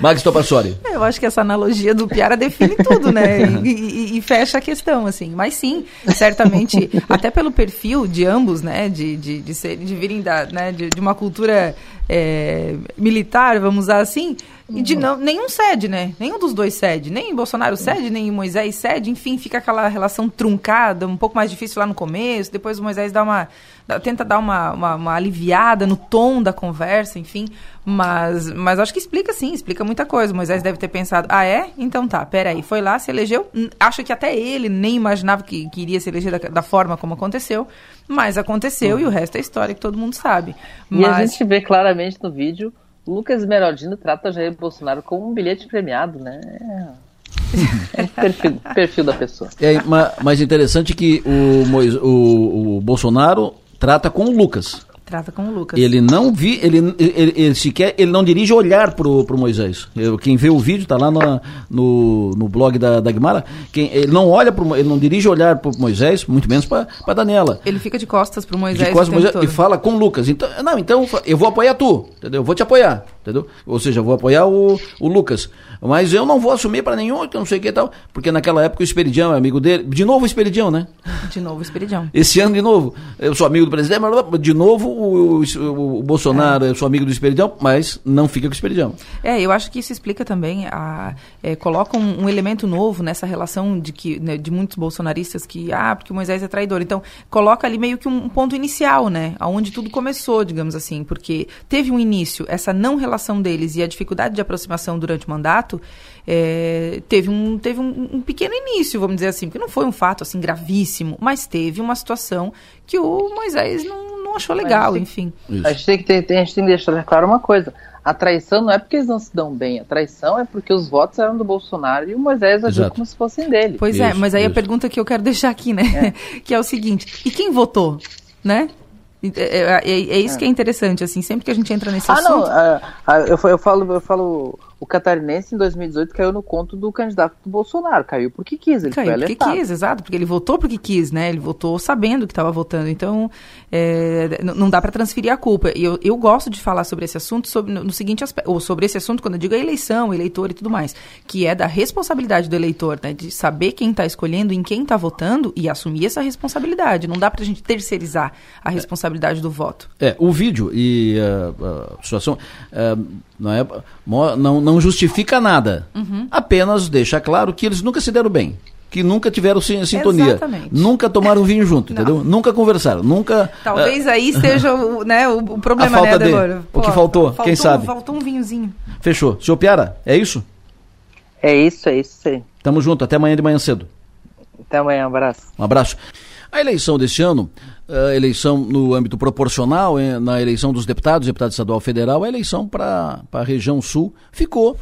Max Topassori. Eu acho que essa analogia do Piara define tudo, né? E, e, e, fecha a questão, assim. Mas sim, certamente, até pelo perfil de ambos, né? De, de, de, ser, de virem da, né? de, de uma cultura é, militar, vamos usar assim, e de não, nenhum cede, né? Nenhum dos dois cede. Nem Bolsonaro cede, nem Moisés cede. Enfim, fica aquela relação truncada, um pouco mais difícil lá no começo. Depois o Moisés dá uma, dá, tenta dar uma, uma, uma, aliviada no tom da conversa, enfim. Mas, mas acho que explica sim, explica muita coisa. O Moisés deve ter pensado, ah, é? Então tá, peraí. Foi lá, se elegeu. Acho que até ele nem imaginava que, que iria se eleger da, da forma como aconteceu. Mas aconteceu uhum. e o resto é história que todo mundo sabe. Mas... E a gente vê claramente no vídeo Lucas Esmeraldino trata Jair Bolsonaro como um bilhete premiado, né? É, é perfil, perfil da pessoa. É, mas interessante que o, Mois, o, o Bolsonaro trata com o Lucas. Trata com o Lucas. Ele não vi, ele, ele, ele, sequer, ele não dirige olhar pro, pro Moisés. Eu, quem vê o vídeo tá lá no, no, no blog da, da Guimara. Quem, ele não olha pro, ele não dirige olhar pro Moisés, muito menos para Daniela. Ele fica de costas pro Moisés, de costas pro Moisés e fala com o Lucas. Então, não, então eu vou apoiar tu, entendeu? Eu vou te apoiar, entendeu? Ou seja, eu vou apoiar o, o Lucas. Mas eu não vou assumir para nenhum, que eu não sei o que e tal, porque naquela época o Esperidião é amigo dele. De novo o Esperidião, né? De novo o Esperidião. Esse ano de novo. Eu sou amigo do presidente, mas de novo o, o, o Bolsonaro, é. eu sou amigo do Esperidião, mas não fica com o Esperidião. É, eu acho que isso explica também, a, é, coloca um, um, elemento novo nessa relação de que né, de muitos bolsonaristas que, ah, porque o Moisés é traidor. Então, coloca ali meio que um ponto inicial, né? Aonde tudo começou, digamos assim, porque teve um início, essa não relação deles e a dificuldade de aproximação durante o mandato, é, teve, um, teve um, um, pequeno início, vamos dizer assim, porque não foi um fato assim gravíssimo, mas teve uma situação que o Moisés não, não achou legal, tem, enfim. A gente, tem que ter, a gente tem que deixar claro uma coisa. A traição não é porque eles não se dão bem, a traição é porque os votos eram do Bolsonaro e o Moisés agiu como se fossem dele. Pois é, isso, é, mas aí isso. a pergunta que eu quero deixar aqui, né? É. que é o seguinte: e quem votou? Né? É, é, é, é, isso que é interessante, assim, sempre que a gente entra nesse ah, assunto. Ah, não, eu, eu, falo, eu falo O catarinense em 2018 caiu no conto do candidato do Bolsonaro, caiu porque quis, ele Caiu foi porque alertado. quis, exato, porque ele votou porque quis, né? Ele votou sabendo que estava votando. Então, é, não dá para transferir a culpa. E eu, eu gosto de falar sobre esse assunto sobre, no, no seguinte aspecto, ou sobre esse assunto quando eu digo a eleição, eleitor e tudo mais, que é da responsabilidade do eleitor, né? De saber quem está escolhendo, em quem está votando e assumir essa responsabilidade. Não dá para a gente terceirizar a responsabilidade do voto. É, o vídeo e uh, a situação uh, não, é, não, não justifica nada. Uhum. Apenas deixa claro que eles nunca se deram bem. Que nunca tiveram sin- sintonia. Exatamente. Nunca tomaram vinho junto, entendeu? Nunca conversaram. Nunca. Talvez uh, aí esteja o, né, o, o problema, A falta né, de- Adelor? o que faltou, quem um- sabe? Faltou um vinhozinho. Fechou. Senhor Piara, é isso? É isso, é isso aí. Tamo junto, até amanhã de manhã cedo. Até amanhã, um abraço. Um abraço. A eleição deste ano, a eleição no âmbito proporcional, eh, na eleição dos deputados, deputado estadual federal, a eleição para a região sul ficou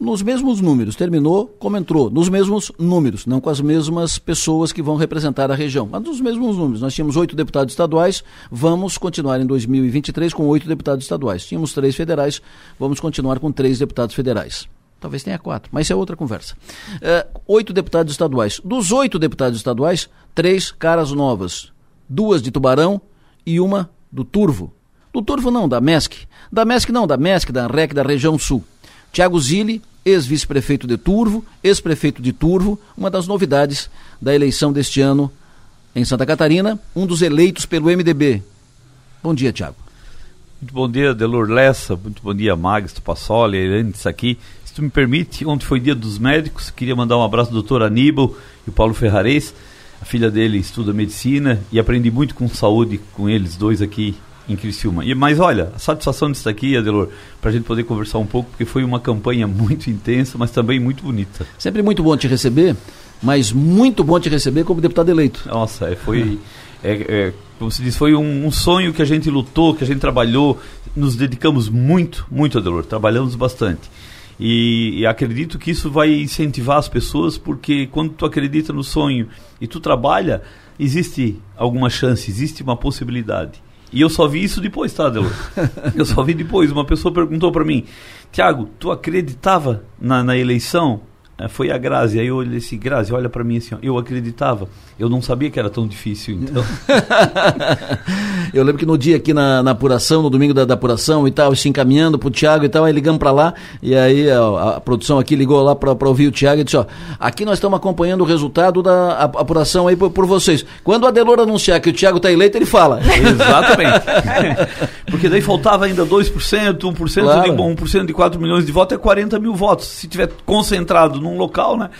nos mesmos números, terminou como entrou, nos mesmos números, não com as mesmas pessoas que vão representar a região, mas nos mesmos números. Nós tínhamos oito deputados estaduais, vamos continuar em 2023 com oito deputados estaduais. Tínhamos três federais, vamos continuar com três deputados federais. Talvez tenha quatro, mas isso é outra conversa. É, oito deputados estaduais. Dos oito deputados estaduais, três caras novas. Duas de Tubarão e uma do Turvo. Do Turvo não, da MESC. Da MESC não, da MESC, da REC da região sul. Tiago Zilli, ex-vice-prefeito de Turvo, ex-prefeito de Turvo, uma das novidades da eleição deste ano em Santa Catarina, um dos eleitos pelo MDB. Bom dia, Tiago. Muito bom dia, Delor Lessa. Muito bom dia, Magis Passoli, Elendes aqui. Se tu me permite, ontem foi dia dos médicos. Queria mandar um abraço ao doutor Aníbal e o Paulo Ferrarez. A filha dele estuda medicina e aprendi muito com saúde com eles dois aqui em Criciúma. E, mas olha, a satisfação disso aqui, Adelor, para a gente poder conversar um pouco, porque foi uma campanha muito intensa, mas também muito bonita. Sempre muito bom te receber, mas muito bom te receber como deputado eleito. Nossa, é, foi. É, é, como se diz, foi um, um sonho que a gente lutou, que a gente trabalhou, nos dedicamos muito, muito, Adelor, trabalhamos bastante. E, e acredito que isso vai incentivar as pessoas, porque quando tu acredita no sonho e tu trabalha, existe alguma chance, existe uma possibilidade. E eu só vi isso depois, tá, Adelor? eu só vi depois. Uma pessoa perguntou para mim, Tiago, tu acreditava na, na eleição? Eh, Foi a Grazi. Aí eu olhei assim, Grazi, olha para mim assim, ó, eu acreditava. Eu não sabia que era tão difícil, então. Eu lembro que no dia aqui na, na apuração, no domingo da, da apuração e tal, se encaminhando pro Thiago e tal, aí ligamos pra lá, e aí a, a produção aqui ligou lá pra, pra ouvir o Thiago e disse, ó, aqui nós estamos acompanhando o resultado da a- apuração aí por, por vocês. Quando o Adelor anunciar que o Thiago tá eleito, ele fala. Exatamente. Porque daí faltava ainda 2%, 1%, Claro. bom, 1% de 4 milhões de votos é 40 mil votos. Se tiver concentrado num local, né?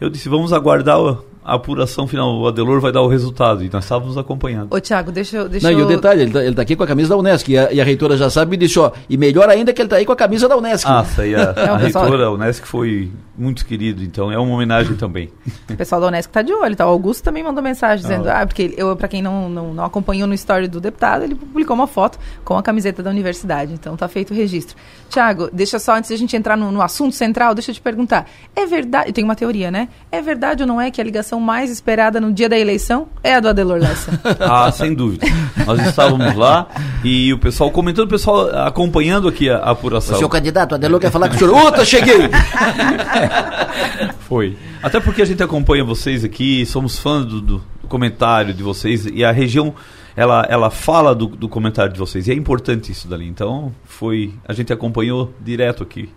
Eu disse, vamos aguardar a, a apuração final. O Adelor vai dar o resultado. E nós estávamos acompanhando. Ô, Tiago, deixa eu. Deixa Não, e o eu... detalhe, ele tá, ele tá aqui com a camisa da Unesc, e a, e a reitora já sabe e disse, ó, e melhor ainda que ele tá aí com a camisa da Unesc. Ah, essa aí, a, É, a pessoal- reitora, a Unesc, foi muito querido. Então é uma homenagem também. O pessoal da Unesco tá de olho, tá? O Augusto também mandou mensagem dizendo, ah, porque ele- eu, para quem não, não, não acompanhou no story do deputado, ele publicou uma foto com a camiseta da universidade, então tá feito o registro. Tiago, deixa só, antes da gente entrar no, no assunto central, deixa eu te perguntar, é verdade, tem uma teoria, né? É verdade ou não é que a ligação mais esperada no dia da eleição é a do Adelor Lessa? Ah, sem dúvida. Nós estávamos lá e o pessoal comentando, o pessoal acompanhando aqui a, a apuração. Seu candidato, o Adelor quer falar com o senhor. Outra, cheguei! Foi. Até porque a gente acompanha vocês aqui, somos fãs do, do- do comentário de vocês e a região ela, ela fala do, do comentário de vocês e é importante isso dali. Então foi, a gente acompanhou direto aqui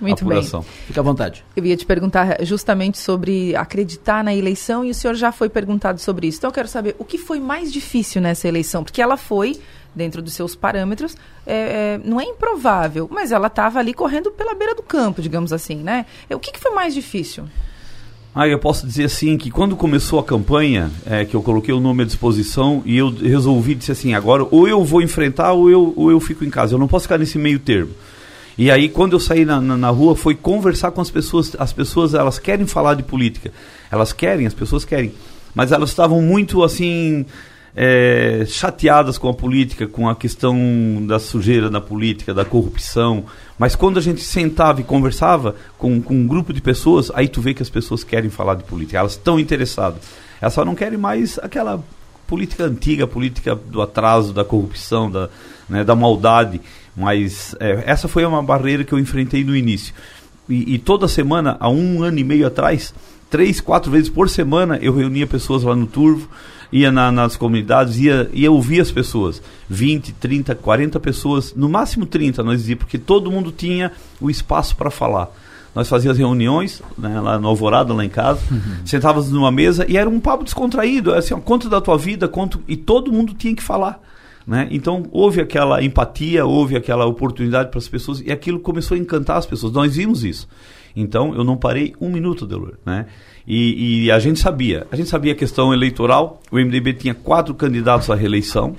Muito a bem. apuração. Fica à vontade. Eu ia te perguntar justamente sobre acreditar na eleição e o senhor já foi perguntado sobre isso. Então eu quero saber o que foi mais difícil nessa eleição, porque ela foi dentro dos seus parâmetros, é, é, não é improvável, mas ela estava ali correndo pela beira do campo, digamos assim, né? É, O que, que foi mais difícil? Ah, eu posso dizer assim que quando começou a campanha, é, que eu coloquei o nome à disposição e eu resolvi dizer assim, agora ou eu vou enfrentar ou eu, ou eu fico em casa. Eu não posso ficar nesse meio termo. E aí quando eu saí na, na, na rua foi conversar com as pessoas. As pessoas elas querem falar de política, elas querem, as pessoas querem, mas elas estavam muito assim é, chateadas com a política, com a questão da sujeira na política, da corrupção. Mas quando a gente sentava e conversava com, com um grupo de pessoas, aí tu vê que as pessoas querem falar de política, elas estão interessadas. Elas só não querem mais aquela política antiga, política do atraso, da corrupção, da, né, da maldade. Mas é, essa foi uma barreira que eu enfrentei no início. E, e, toda semana, há um ano e meio atrás, três, quatro vezes por semana, eu reunia pessoas lá no Turvo, ia na, nas comunidades, ia, ia ouvir as pessoas. 20, 30, 40 pessoas, no máximo 30, nós dizíamos, porque todo mundo tinha o espaço para falar. Nós fazíamos reuniões né, lá no Alvorada, lá em casa, uhum. sentávamos numa mesa e era um papo descontraído, assim, ó, conta da tua vida, conta, e todo mundo tinha que falar. Né? Então houve aquela empatia, houve aquela oportunidade para as pessoas e aquilo começou a encantar as pessoas. Nós vimos isso. Então eu não parei um minuto, Delor. Né? E, e, a gente sabia, a gente sabia a questão eleitoral. O MDB tinha quatro candidatos à reeleição,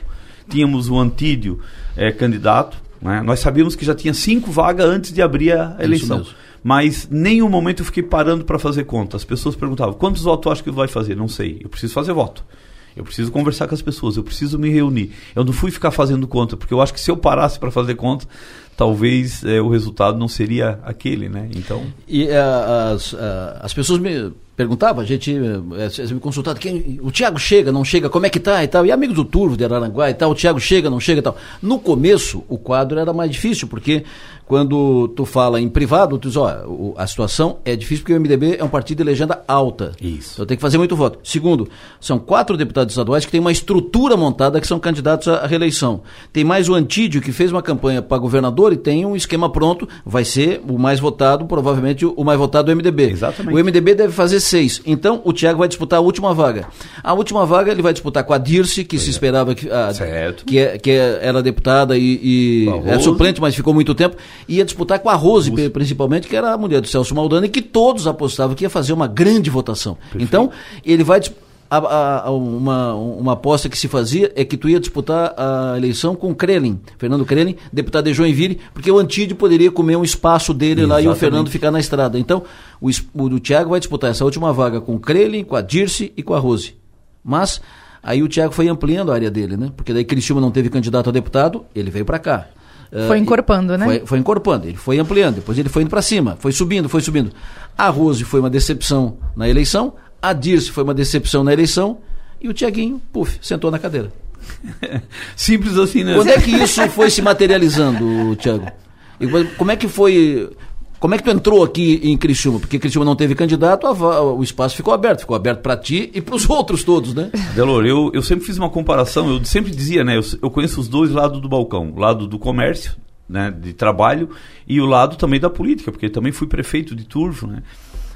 tínhamos o Antídio é, candidato. Né? Nós sabíamos que já tinha cinco vagas antes de abrir a eleição. Mas nenhum momento eu fiquei parando para fazer conta. As pessoas perguntavam: quantos votos acho que vai fazer? Não sei. Eu preciso fazer voto. Eu preciso conversar com as pessoas, eu preciso me reunir. Eu não fui ficar fazendo conta, porque eu acho que se eu parasse para fazer conta, talvez é, o resultado não seria aquele, né? Então. E uh, as, uh, as pessoas me perguntavam, a gente uh, me consultava, quem, o Tiago chega, não chega, como é que tá e tal. E amigos do Turvo, de Araranguá e tal, o Tiago chega, não chega e tal. No começo, o quadro era mais difícil, porque quando tu fala em privado, tu diz, ó, a situação é difícil porque o MDB é um partido de legenda alta. Isso. Então tem que fazer muito voto. Segundo, são quatro deputados estaduais que têm uma estrutura montada que são candidatos à reeleição. Tem mais o Antídio, que fez uma campanha para governador e tem um esquema pronto, vai ser o mais votado, provavelmente o mais votado do MDB. Exatamente. O MDB deve fazer seis. Então o Tiago vai disputar a última vaga. A última vaga ele vai disputar com a Dirce, que se é. esperava que, a, que, é, que é, era deputada e, e é suplente, mas ficou muito tempo ia disputar com a Rose, Rose, principalmente, que era a mulher do Celso Maldani, que todos apostavam que ia fazer uma grande votação. Perfeito. Então, ele vai a, a, uma, uma aposta que se fazia é que tu ia disputar a eleição com Krelin, Fernando Krelin, deputado de Joinville, porque o Antídio poderia comer um espaço dele Exatamente. lá e o Fernando ficar na estrada. Então, o, o, o Tiago vai disputar essa última vaga com Krelin, com a Dirce e com a Rose. Mas aí o Tiago foi ampliando a área dele, né? Porque daí Cristiúma não teve candidato a deputado, ele veio para cá. Foi uh, encorpando, né? Foi, foi, encorpando, ele foi ampliando, depois ele foi indo para cima, foi subindo, foi subindo. A Rose foi uma decepção na eleição, a Dirce foi uma decepção na eleição, e o Tiaguinho, puf, sentou na cadeira. Simples assim, né? Quando é que isso foi se materializando, Tiago? Como é que foi como é que tu entrou aqui em Criciúma? Porque Criciúma não teve candidato, a, o espaço ficou aberto. Ficou aberto para ti e para os outros todos, né? Delor, eu, eu sempre fiz uma comparação, eu sempre dizia, né? Eu, eu conheço os dois lados do balcão. O lado do comércio, né, de trabalho, e o lado também da política, porque também fui prefeito de Turvo, né?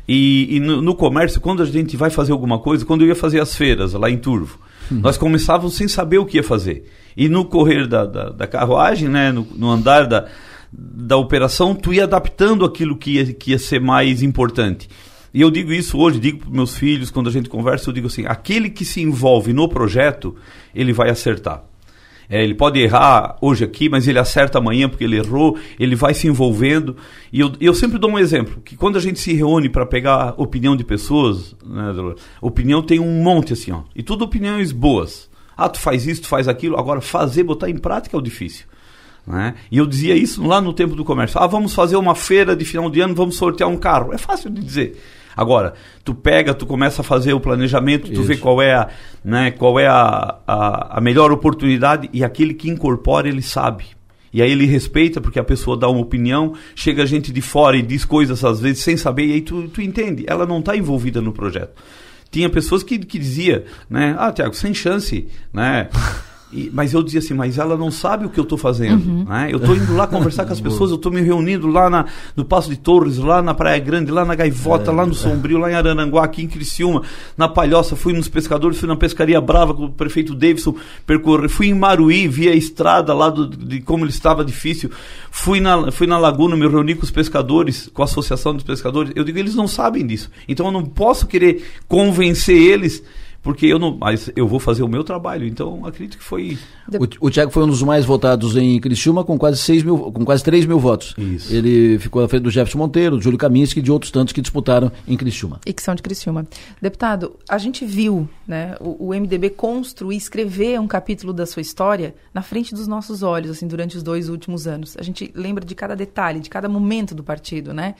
E, e no, no, comércio, quando a gente vai fazer alguma coisa, quando eu ia fazer as feiras lá em Turvo, hum. nós começávamos sem saber o que ia fazer. E no correr da, da, da carruagem, né, no, no andar da da operação, tu ia adaptando aquilo que ia, que ia ser mais importante. E eu digo isso hoje, digo para meus filhos, quando a gente conversa, eu digo assim: aquele que se envolve no projeto, ele vai acertar. É, ele pode errar hoje aqui, mas ele acerta amanhã porque ele errou, ele vai se envolvendo. E eu, eu sempre dou um exemplo: que quando a gente se reúne para pegar opinião de pessoas, né, opinião tem um monte assim, ó, e tudo opiniões boas. Ah, tu faz isso, tu faz aquilo. Agora, fazer, botar em prática é o difícil. Né? E eu dizia isso lá no tempo do comércio. Ah, vamos fazer uma feira de final de ano, vamos sortear um carro. É fácil de dizer. Agora, tu pega, tu começa a fazer o planejamento, tu isso. vê qual é, a, né, qual é a, a, a melhor oportunidade e aquele que incorpora, ele sabe. E aí ele respeita, porque a pessoa dá uma opinião, chega gente de fora e diz coisas às vezes sem saber, e aí tu, tu entende, ela não está envolvida no projeto. Tinha pessoas que, que dizia, né, ah, Tiago, sem chance, né? E, mas eu dizia assim, mas ela não sabe o que eu estou fazendo. Uhum. Né? Eu estou indo lá conversar com as pessoas, eu estou me reunindo lá na, no Passo de Torres, lá na Praia Grande, lá na Gaivota, é, lá no Sombrio, lá em Arananguá, aqui em Criciúma, na Palhoça, fui nos pescadores, fui na Pescaria Brava com o prefeito Davidson, percorrer, fui em Maruí, vi a estrada lá do, de como ele estava difícil, fui na, fui na Laguna, me reuni com os pescadores, com a Associação dos Pescadores. Eu digo, eles não sabem disso. Então eu não posso querer convencer eles porque eu não. Mas eu vou fazer o meu trabalho, então acredito que foi. O, o Thiago foi um dos mais votados em Criciúma com quase 6 mil, com quase 3 mil votos. Isso. Ele ficou à frente do Jefferson Monteiro, do Júlio Kaminski e de outros tantos que disputaram em Criciúma. E que são de Criciúma. Deputado, a gente viu né, o, o MDB construir, escrever um capítulo da sua história na frente dos nossos olhos, assim, durante os dois últimos anos. A gente lembra de cada detalhe, de cada momento do partido, né?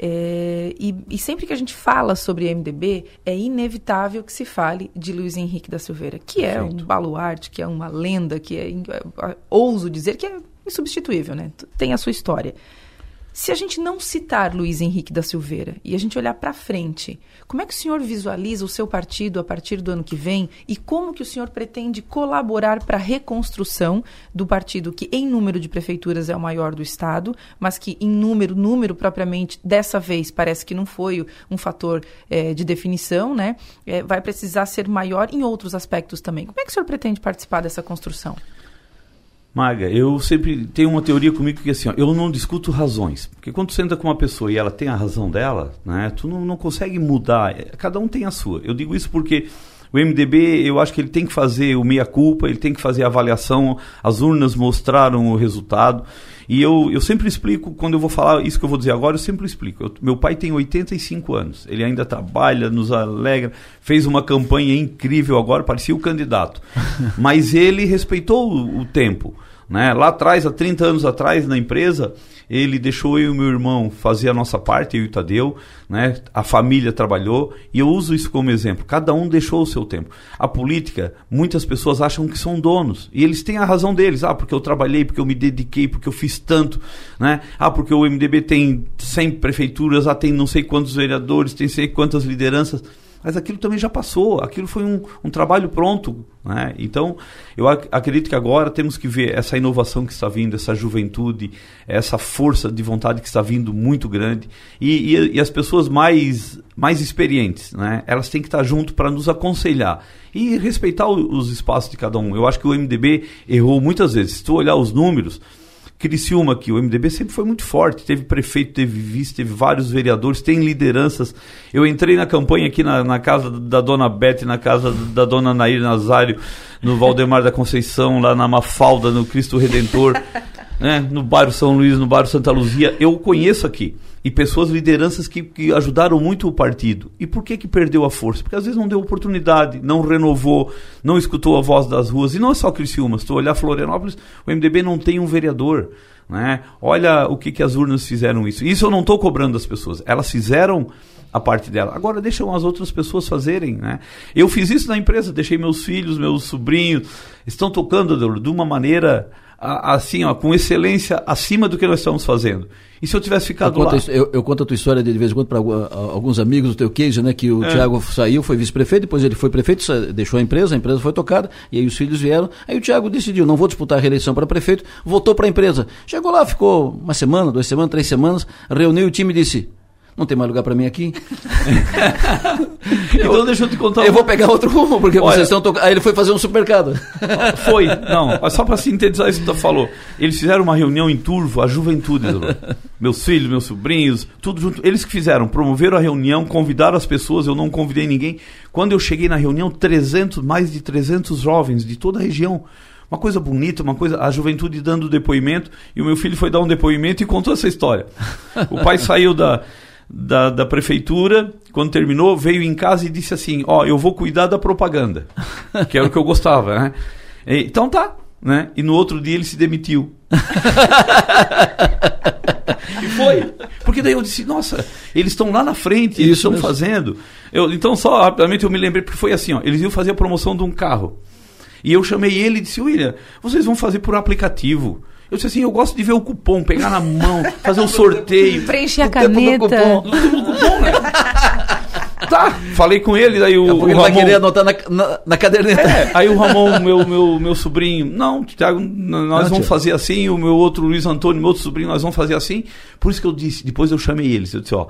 É, e, e, sempre que a gente fala sobre MDB, é inevitável que se fale de Luiz Henrique da Silveira, que Perfeito. é um baluarte, que é uma lenda, que é, ouso dizer que é insubstituível, né? Tem a sua história. Se a gente não citar Luiz Henrique da Silveira e a gente olhar para frente, como é que o senhor visualiza o seu partido a partir do ano que vem e como que o senhor pretende colaborar para a reconstrução do partido que em número de prefeituras é o maior do estado, mas que em número, número propriamente, dessa vez parece que não foi um fator eh, de definição, né? Eh, vai precisar ser maior em outros aspectos também. Como é que o senhor pretende participar dessa construção? Maga, eu sempre tenho uma teoria comigo que assim, ó, eu não discuto razões. Porque quando você anda com uma pessoa e ela tem a razão dela, né, tu não, não consegue mudar. Cada um tem a sua. Eu digo isso porque o MDB, eu acho que ele tem que fazer o meia-culpa, ele tem que fazer a avaliação, as urnas mostraram o resultado. E eu, eu sempre explico, quando eu vou falar isso que eu vou dizer agora, eu sempre explico. Eu, meu pai tem 85 anos, ele ainda trabalha, nos alegra, fez uma campanha incrível agora, parecia o candidato. Mas ele respeitou o, o tempo. Né? Lá atrás, há 30 anos atrás, na empresa, ele deixou eu e meu irmão fazer a nossa parte, eu e o Tadeu, né? a família trabalhou, e eu uso isso como exemplo. Cada um deixou o seu tempo. A política, muitas pessoas acham que são donos, e eles têm a razão deles. Ah, porque eu trabalhei, porque eu me dediquei, porque eu fiz tanto. Né? Ah, porque o MDB tem 100 prefeituras, ah, tem não sei quantos vereadores, tem sei quantas lideranças mas aquilo também já passou, aquilo foi um, um trabalho pronto. Né? Então, eu ac acredito que agora temos que ver essa inovação que está vindo, essa juventude, essa força de vontade que está vindo muito grande, e, e, e as pessoas mais, mais experientes, né? elas têm que estar junto para nos aconselhar e respeitar o, os espaços de cada um. Eu acho que o MDB errou muitas vezes. Se tu olhar os números, Criciúma aqui, o MDB sempre foi muito forte, teve prefeito, teve vice, teve vários vereadores, tem lideranças. Eu entrei na campanha aqui na, na casa da dona Beth, na casa da dona Nair Nazário, no Valdemar da Conceição, lá na Mafalda, no Cristo Redentor, né, no bairro São Luís, no bairro Santa Luzia. Eu conheço aqui e pessoas, lideranças que, que ajudaram muito o partido. E por que que perdeu a força? Porque às vezes não deu oportunidade, não renovou, não escutou a voz das ruas. E não é só Criciúma, se tu olhar Florianópolis, o MDB não tem um vereador. Né? Olha o que, que as urnas fizeram isso. Isso eu não estou cobrando das pessoas. Elas fizeram a parte dela. Agora deixam as outras pessoas fazerem, né? Eu fiz isso na empresa, deixei meus filhos, meus sobrinhos, estão tocando de uma maneira assim, ó, com excelência acima do que nós estamos fazendo. E se eu tivesse ficado eu lá? Conto, eu, eu, conto a tua história de, de vez em quando para alguns amigos do teu case, né? Que o é. Tiago saiu, foi vice-prefeito, depois ele foi prefeito, deixou a empresa, a empresa foi tocada, e aí os filhos vieram. Aí o Tiago decidiu, não vou disputar a reeleição para prefeito, voltou para a empresa. Chegou lá, ficou uma semana, duas semanas, três semanas, reuniu o time e disse: não tem mais lugar para mim aqui. então deixa eu te contar. Eu uma... vou pegar outro rumo, porque Olha, vocês estão tocando. Aí ele foi fazer um supermercado. Foi, não, só para sintetizar isso que tu falou. Eles fizeram uma reunião em Turvo, a juventude, meus filhos, meus sobrinhos, tudo junto. Eles que fizeram, promoveram a reunião, convidaram as pessoas, eu não convidei ninguém. Quando eu cheguei na reunião, 300, mais de 300 jovens de toda a região uma coisa bonita, uma coisa, a juventude dando depoimento, e o meu filho foi dar um depoimento e contou essa história. O pai saiu da, da, da prefeitura, quando terminou, veio em casa e disse assim: Ó, oh, eu vou cuidar da propaganda, que era o que eu gostava, né? E, então tá, né? E no outro dia ele se demitiu. e foi. Porque daí eu disse, nossa, eles estão lá na frente, eles estão fazendo. Eu, então, só rapidamente eu me lembrei, porque foi assim, ó, eles iam fazer a promoção de um carro. E eu chamei ele e disse, William, vocês vão fazer por aplicativo. Eu disse assim, eu gosto de ver o cupom, pegar na mão, fazer um sorteio. Preencher a caneta. Cupom, cupom, né? Tá, falei com ele, daí o, o Ramon... vai querer anotar na, na, na caderneta. É, aí o Ramon, meu, meu, meu sobrinho, não, Thiago, nós não, vamos tia. fazer assim, o meu outro Luiz Antônio, meu outro sobrinho, nós vamos fazer assim. Por isso que eu disse, depois eu chamei eles, eu disse, ó,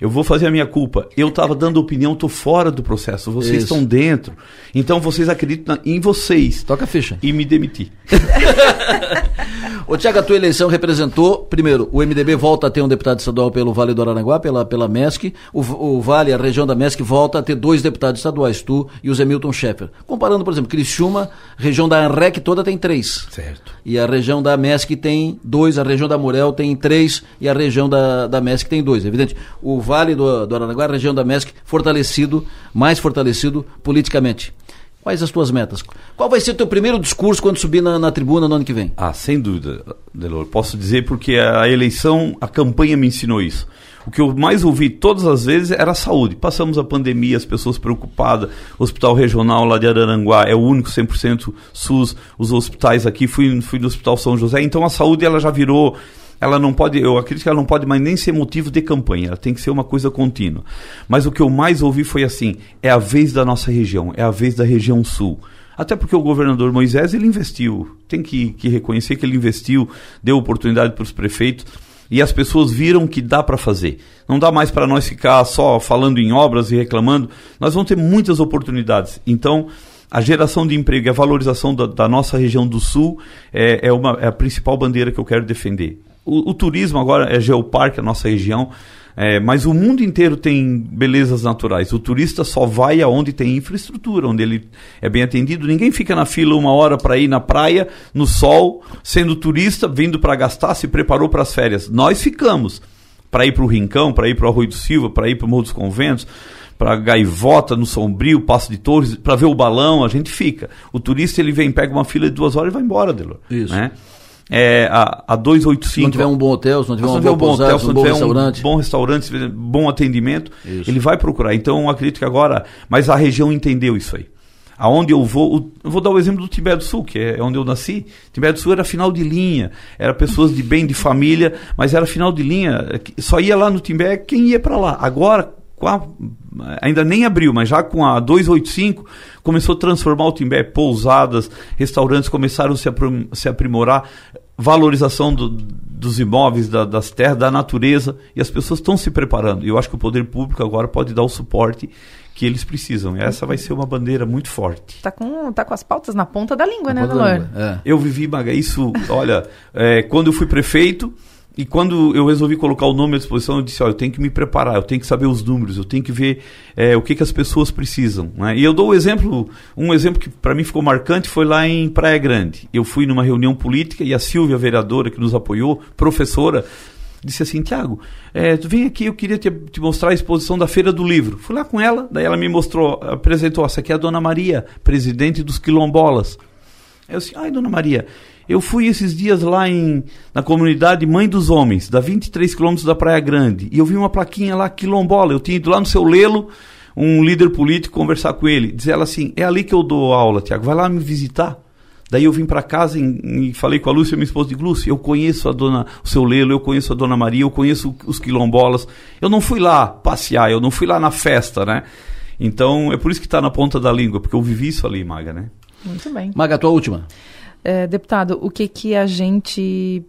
eu vou fazer a minha culpa. Eu estava dando opinião, estou fora do processo. Vocês Isso. estão dentro. Então vocês acreditam em vocês. Toca a ficha. E me demiti. Ô, Tiago, a tua eleição representou, primeiro, o MDB volta a ter um deputado estadual pelo Vale do Aranaguá, pela, pela MESC. O, o Vale, a região da MESC, volta a ter dois deputados estaduais, tu e o Zé Milton Schaeffer. Comparando, por exemplo, Criciúma, região da ANREC toda tem três. Certo. E a região da MESC tem dois, a região da Morel tem três e a região da, da MESC tem dois. Evidente, o Vale do, do Aranaguá, região da MESC, fortalecido, mais fortalecido politicamente. Quais as tuas metas? Qual vai ser o teu primeiro discurso quando subir na, na tribuna no ano que vem? Ah, sem dúvida, Delor. Posso dizer porque a eleição, a campanha me ensinou isso. O que eu mais ouvi todas as vezes era a saúde. Passamos a pandemia, as pessoas preocupadas. Hospital regional lá de Araranguá é o único 100% SUS. Os hospitais aqui, fui, fui no Hospital São José. Então a saúde ela já virou ela não pode, eu acredito que ela não pode mais nem ser motivo de campanha, ela tem que ser uma coisa contínua. Mas o que eu mais ouvi foi assim: é a vez da nossa região, é a vez da região sul. Até porque o governador Moisés ele investiu, tem que, que reconhecer que ele investiu, deu oportunidade para os prefeitos e as pessoas viram que dá para fazer. Não dá mais para nós ficar só falando em obras e reclamando. Nós vamos ter muitas oportunidades. Então, a geração de emprego e a valorização da, da nossa região do Sul é, é, uma, é a principal bandeira que eu quero defender. O, o turismo agora é geoparque, a nossa região, é, mas o mundo inteiro tem belezas naturais. O turista só vai aonde tem infraestrutura, onde ele é bem atendido. Ninguém fica na fila uma hora para ir na praia, no sol, sendo turista, vindo para gastar, se preparou para as férias. Nós ficamos para ir para o Rincão, para ir para o Arroio do Silva, para ir para o Morro dos Conventos, para Gaivota, no Sombrio, Passo de Torres, para ver o balão, a gente fica. O turista ele vem, pega uma fila de duas horas e vai embora, Delor. Isso. Né? É, a, a 285. Se não tiver um bom hotel, se não tiver, se um, não tiver bom um bom hotel, se um não bom tiver restaurante. um bom restaurante, bom atendimento, Isso. ele vai procurar. Então, eu acredito que agora. Mas a região entendeu isso aí. Aonde eu vou, eu vou dar o exemplo do Timbé do Sul, que é onde eu nasci. Timbé do Sul era final de linha, era pessoas de bem, de família, mas era final de linha. Só ia lá no Timbé quem ia para lá. Agora, com a- ainda nem abriu, mas já com a 285 começou a transformar o Timbé, pousadas, restaurantes começaram a se, aprim- se aprimorar, valorização do- dos imóveis, da- das terras, da natureza, e as pessoas estão se preparando. E eu acho que o poder público agora pode dar o suporte que eles precisam. E essa vai ser uma bandeira muito forte. Tá com, tá com as pautas na ponta da língua, né, da Delor? língua, é. Eu vivi, Maga, isso, olha, é, quando eu fui prefeito e quando eu resolvi colocar o nome à disposição, eu disse, olha, eu tenho que me preparar, eu tenho que saber os números, eu tenho que ver é, o que, que as pessoas precisam. né? E eu dou um exemplo, um exemplo que para mim ficou marcante foi lá em Praia Grande. Eu fui numa reunião política e a Silvia, vereadora, que nos apoiou, professora, disse assim, Tiago, é, tu vem aqui, eu queria te, te mostrar a exposição da Feira do Livro. Fui lá com ela, daí ela me mostrou, apresentou, essa aqui é a Dona Maria, presidente dos quilombolas. Aí eu disse, ai, Dona Maria, eu fui esses dias lá em, na comunidade Mãe dos Homens, da 23 quilômetros da Praia Grande, e eu vi uma plaquinha lá, quilombola, eu tinha ido lá no seu Lelo, um líder político, conversar com ele, dizer ela assim, é ali que eu dou aula, Tiago, vai lá me visitar. Daí eu vim para casa e, e falei com a Lúcia, minha esposa, de Lúcia, eu conheço a dona, o seu Lelo, eu conheço a dona Maria, eu conheço os quilombolas. Eu não fui lá passear, eu não fui lá na festa, né? Então é por isso que está na ponta da língua, porque eu vivi isso ali, Maga, né? Muito bem. Maga, a tua última. É, deputado, o que que a gente,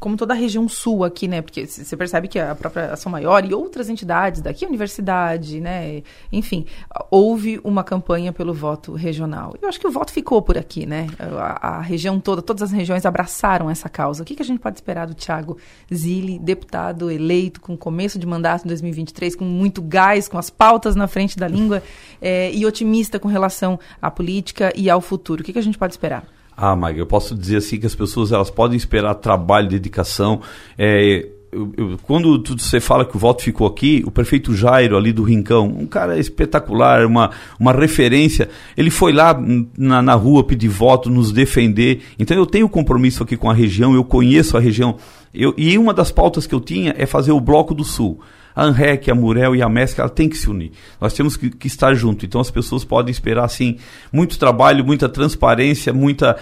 como toda a região sul aqui, né? Porque você percebe que a própria Ação Maior e outras entidades daqui, universidade, né? Enfim, houve uma campanha pelo voto regional. Eu acho que o voto ficou por aqui, né? A, a região toda, todas as regiões abraçaram essa causa. O que, que a gente pode esperar do Thiago Zilli, deputado eleito com começo de mandato em 2023, com muito gás, com as pautas na frente da língua eh, e otimista com relação à política e ao futuro? O que, que a gente pode esperar? Ah, Maga, eu posso dizer assim que as pessoas elas podem esperar trabalho, dedicação. É, eu- eu- quando tu- você fala que o voto ficou aqui, o prefeito Jairo ali do Rincão, um cara espetacular, uma, uma referência, ele foi lá na, na rua pedir voto, nos defender. Então eu tenho compromisso aqui com a região, eu conheço a região. Eu, e uma das pautas que eu tinha é fazer o Bloco do Sul. A ANREC, a Murel e a MESC, ela tem que se unir. Nós temos que, que estar junto. Então as pessoas podem esperar, assim, muito trabalho, muita transparência, muita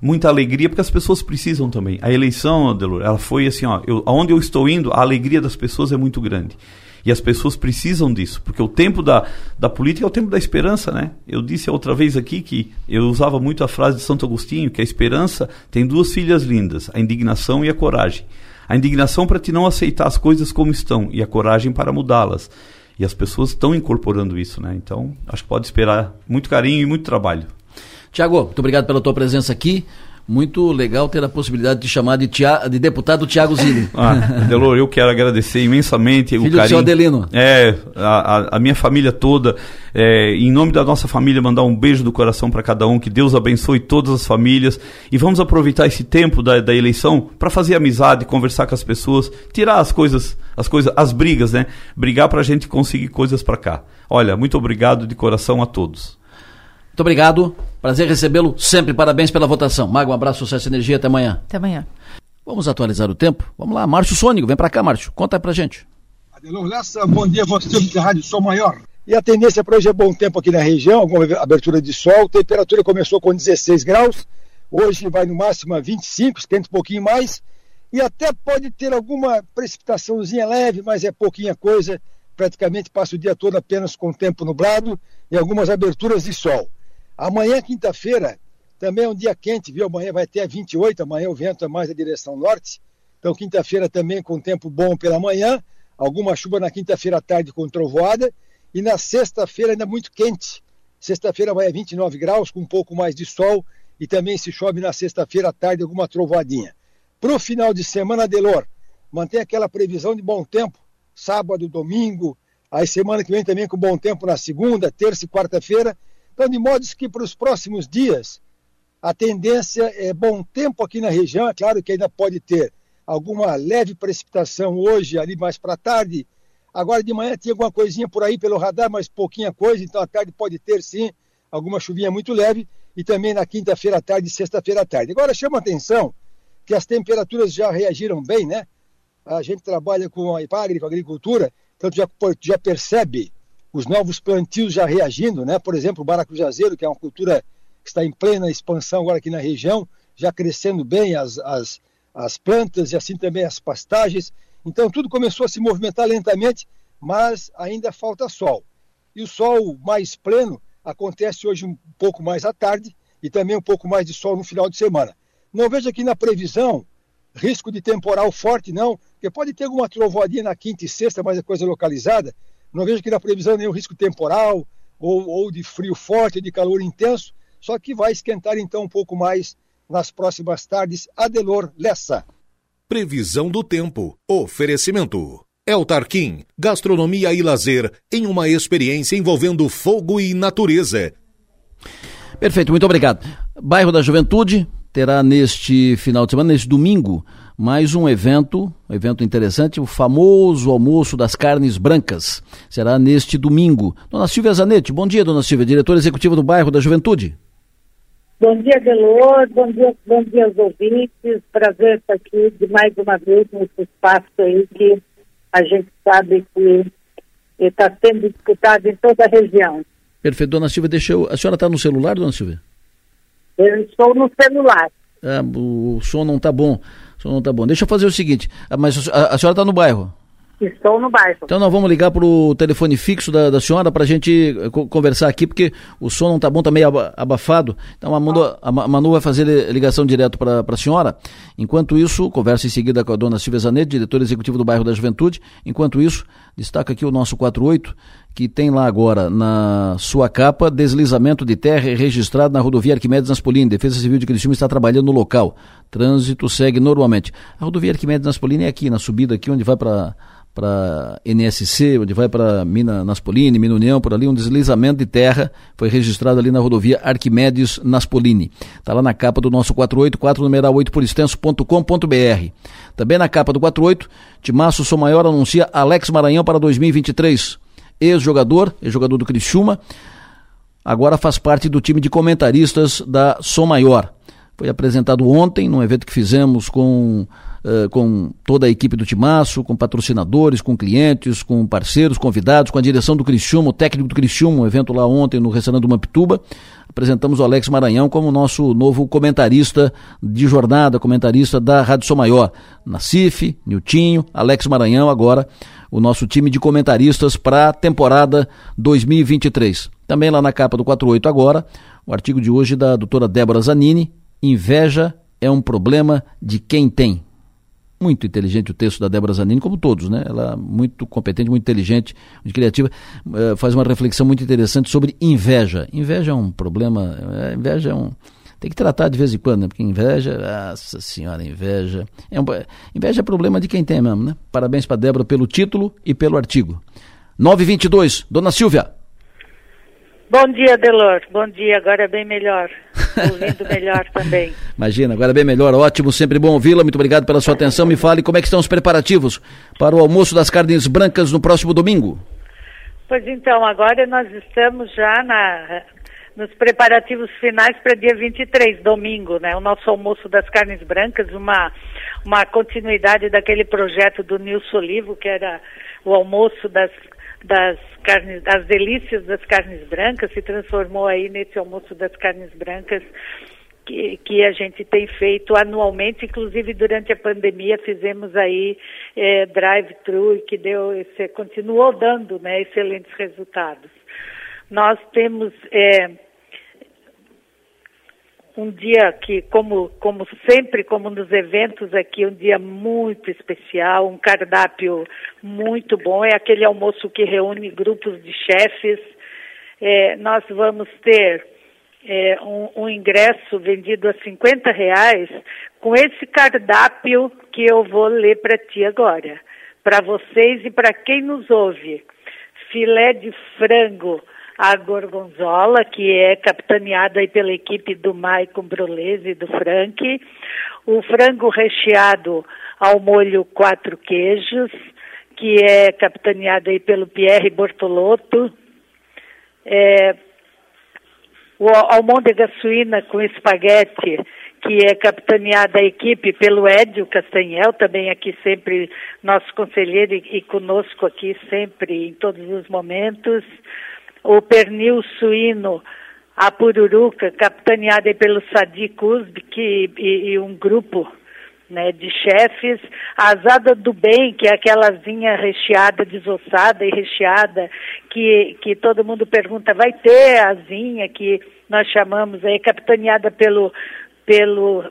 muita alegria, porque as pessoas precisam também. A eleição, Adelor, ela foi assim, ó, eu, aonde eu estou indo, a alegria das pessoas é muito grande. E as pessoas precisam disso, porque o tempo da, da política é o tempo da esperança, né? Eu disse outra vez aqui que eu usava muito a frase de Santo Agostinho, que a esperança tem duas filhas lindas, a indignação e a coragem. A indignação para te não aceitar as coisas como estão e a coragem para mudá-las. E as pessoas estão incorporando isso, né? Então, acho que pode esperar muito carinho e muito trabalho. Tiago, muito obrigado pela tua presença aqui. Muito legal ter a possibilidade de chamar de, Tia- de deputado Tiago Zilli. Ah, Delor, eu quero agradecer imensamente o Filho do carinho. seu Adelino. É, a, a- a minha família toda. é, em nome da nossa família, mandar um beijo do coração para cada um. Que Deus abençoe todas as famílias. E vamos aproveitar esse tempo da, da eleição para fazer amizade, conversar com as pessoas, tirar as coisas, as coisas, as brigas, né? Brigar para a gente conseguir coisas para cá. Olha, muito obrigado de coração a todos. Muito obrigado. Prazer recebê-lo sempre. Parabéns pela votação. Mago, um abraço, sucesso e energia. Até amanhã. Até amanhã. Vamos atualizar o tempo? Vamos lá. Márcio Sônico, vem para cá, Márcio. Conta aí pra gente. Adelor Lessa, bom dia, você da Rádio Sol Maior. E a tendência para hoje é bom tempo aqui na região, alguma abertura de sol. A temperatura começou com 16 graus, hoje vai no máximo a 25, esquenta um pouquinho mais. E até pode ter alguma precipitaçãozinha leve, mas é pouquinha coisa. Praticamente passa o dia todo apenas com tempo nublado e algumas aberturas de sol. Amanhã, quinta-feira, também é um dia quente, viu? Amanhã vai até 28, amanhã o vento é mais da direção norte. Então, quinta-feira também com tempo bom pela manhã, alguma chuva na quinta-feira à tarde com trovoada. E na sexta-feira ainda muito quente. Sexta-feira vai a 29 graus, com um pouco mais de sol. E também se chove na sexta-feira à tarde alguma trovoadinha. Para o final de semana, Delor, mantém aquela previsão de bom tempo, sábado, domingo, aí semana que vem também com bom tempo na segunda, terça e quarta-feira. Então, de modo que para os próximos dias, a tendência é bom tempo aqui na região. É claro que ainda pode ter alguma leve precipitação hoje, ali mais para tarde. Agora de manhã tinha alguma coisinha por aí pelo radar, mas pouquinha coisa, então à tarde pode ter sim alguma chuvinha muito leve. E também na quinta-feira à tarde e sexta-feira à tarde. Agora chama atenção que as temperaturas já reagiram bem, né? A gente trabalha com a IPAGRE, com a agricultura, então já, já percebe os novos plantios já reagindo, né? Por exemplo, o baracujazeiro, que é uma cultura que está em plena expansão agora aqui na região, já crescendo bem as, as, as plantas e assim também as pastagens. Então tudo começou a se movimentar lentamente, mas ainda falta sol. E o sol mais pleno acontece hoje um pouco mais à tarde e também um pouco mais de sol no final de semana. Não vejo aqui na previsão risco de temporal forte, não, porque pode ter alguma trovoadinha na quinta e sexta, mas é coisa localizada. Não vejo aqui na previsão nenhum risco temporal, ou, ou de frio forte, de calor intenso, só que vai esquentar então um pouco mais nas próximas tardes. Adelor Lessa. Previsão do tempo. Oferecimento. El Tarquim, gastronomia e lazer em uma experiência envolvendo fogo e natureza. Perfeito, muito obrigado. Bairro da Juventude, terá neste final de semana, neste domingo, mais um evento, um evento interessante, o famoso almoço das carnes brancas. Será neste domingo. Dona Silvia Zanetti, bom dia, dona Silvia, diretora executiva do bairro da Juventude. Bom dia, Delor, bom dia, bom dia aos ouvintes. Prazer estar aqui de mais uma vez nesse espaço aí que a gente sabe que está sendo disputado em toda a região. Perfeito, dona Silvia, deixa eu... A senhora está no celular, dona Silvia? Eu estou no celular. Ah, o som não está bom. O som não tá bom. Deixa eu fazer o seguinte, ah, mas a, a senhora está no bairro? Estou no bairro. Então nós vamos ligar para o telefone fixo da, da senhora para a gente eh, conversar aqui, porque o som não está bom, está meio abafado. Então a Manu, a Manu vai fazer ligação direto para a senhora. Enquanto isso, conversa em seguida com a dona Silvia Zanetti, diretora executiva do bairro da Juventude. Enquanto isso, destaca aqui o nosso 48, que tem lá agora na sua capa deslizamento de terra registrado na rodovia Arquimedes Naspolini. Defesa Civil de Criciúma está trabalhando no local. Trânsito segue normalmente. A rodovia Arquimedes Naspolini é aqui, na subida aqui, onde vai para para NSC, onde vai para Mina Naspolini, Mina União, por ali, um deslizamento de terra foi registrado ali na rodovia Arquimedes Naspolini. Está lá na capa do nosso 484, numeral 8 por extenso.com.br. Também na capa do 48, Timaço Sou Maior anuncia Alex Maranhão para 2023. Ex-jogador, ex-jogador do Criciúma, agora faz parte do time de comentaristas da Som Maior. Foi apresentado ontem, num evento que fizemos com uh, com toda a equipe do Timaço, com patrocinadores, com clientes, com parceiros, convidados, com a direção do Criciúma, o técnico do Criciúma, um evento lá ontem no restaurante do. Apresentamos o Alex Maranhão como nosso novo comentarista de jornada, comentarista da Rádio Som Maior. Nacife, Niltinho, Alex Maranhão, agora o nosso time de comentaristas para a temporada 2023. Também lá na capa do 48 agora, o artigo de hoje da doutora Débora Zanini, Inveja é um problema de quem tem. Muito inteligente o texto da Débora Zanini, como todos, né? Ela é muito competente, muito inteligente, muito criativa, uh, faz uma reflexão muito interessante sobre inveja. Inveja é um problema, uh, inveja é um... Tem que tratar de vez em quando, né? Porque inveja, nossa senhora, inveja. É um, inveja é problema de quem tem mesmo, né? Parabéns para Débora pelo título e pelo artigo. 922, Dona Silvia. Bom dia, Delor. Bom dia, agora é bem melhor. Ouvindo melhor também. Imagina, agora é bem melhor. Ótimo, sempre bom ouvi-la. Muito obrigado pela sua atenção. Me fale como é que estão os preparativos para o almoço das carnes brancas no próximo domingo. Pois então, agora nós estamos já na, nos preparativos finais para dia 23, domingo, né? O nosso almoço das carnes brancas, uma, uma continuidade daquele projeto do Nilson Olivo, que era o almoço das, das carnes, das delícias das carnes brancas, se transformou aí nesse almoço das carnes brancas que, que a gente tem feito anualmente, inclusive durante a pandemia fizemos aí é, drive-thru que deu esse, continuou dando né, excelentes resultados. Nós temos é, um dia que, como, como sempre, como nos eventos aqui, um dia muito especial, um cardápio muito bom. É aquele almoço que reúne grupos de chefes. É, nós vamos ter é, um, um, ingresso vendido a 50 reais com esse cardápio que eu vou ler para ti agora, para vocês e para quem nos ouve. Filé de frango a gorgonzola, que é capitaneada pela equipe do Maicon Brolese e do Frank, o frango recheado ao molho quatro queijos, que é capitaneado aí pelo Pierre Bortolotto, é, o almôndega suína com espaguete, que é capitaneada a equipe pelo Édio Castanhel, também aqui sempre nosso conselheiro e, e conosco aqui sempre em todos os momentos o pernil suíno, a pururuca, capitaneada pelo Sadi Kuzbi que, e, e um grupo né, de chefes, a azada do bem, que é aquela asinha recheada, desossada e recheada, que, que todo mundo pergunta, vai ter a asinha que nós chamamos aí, capitaneada pelo, pelo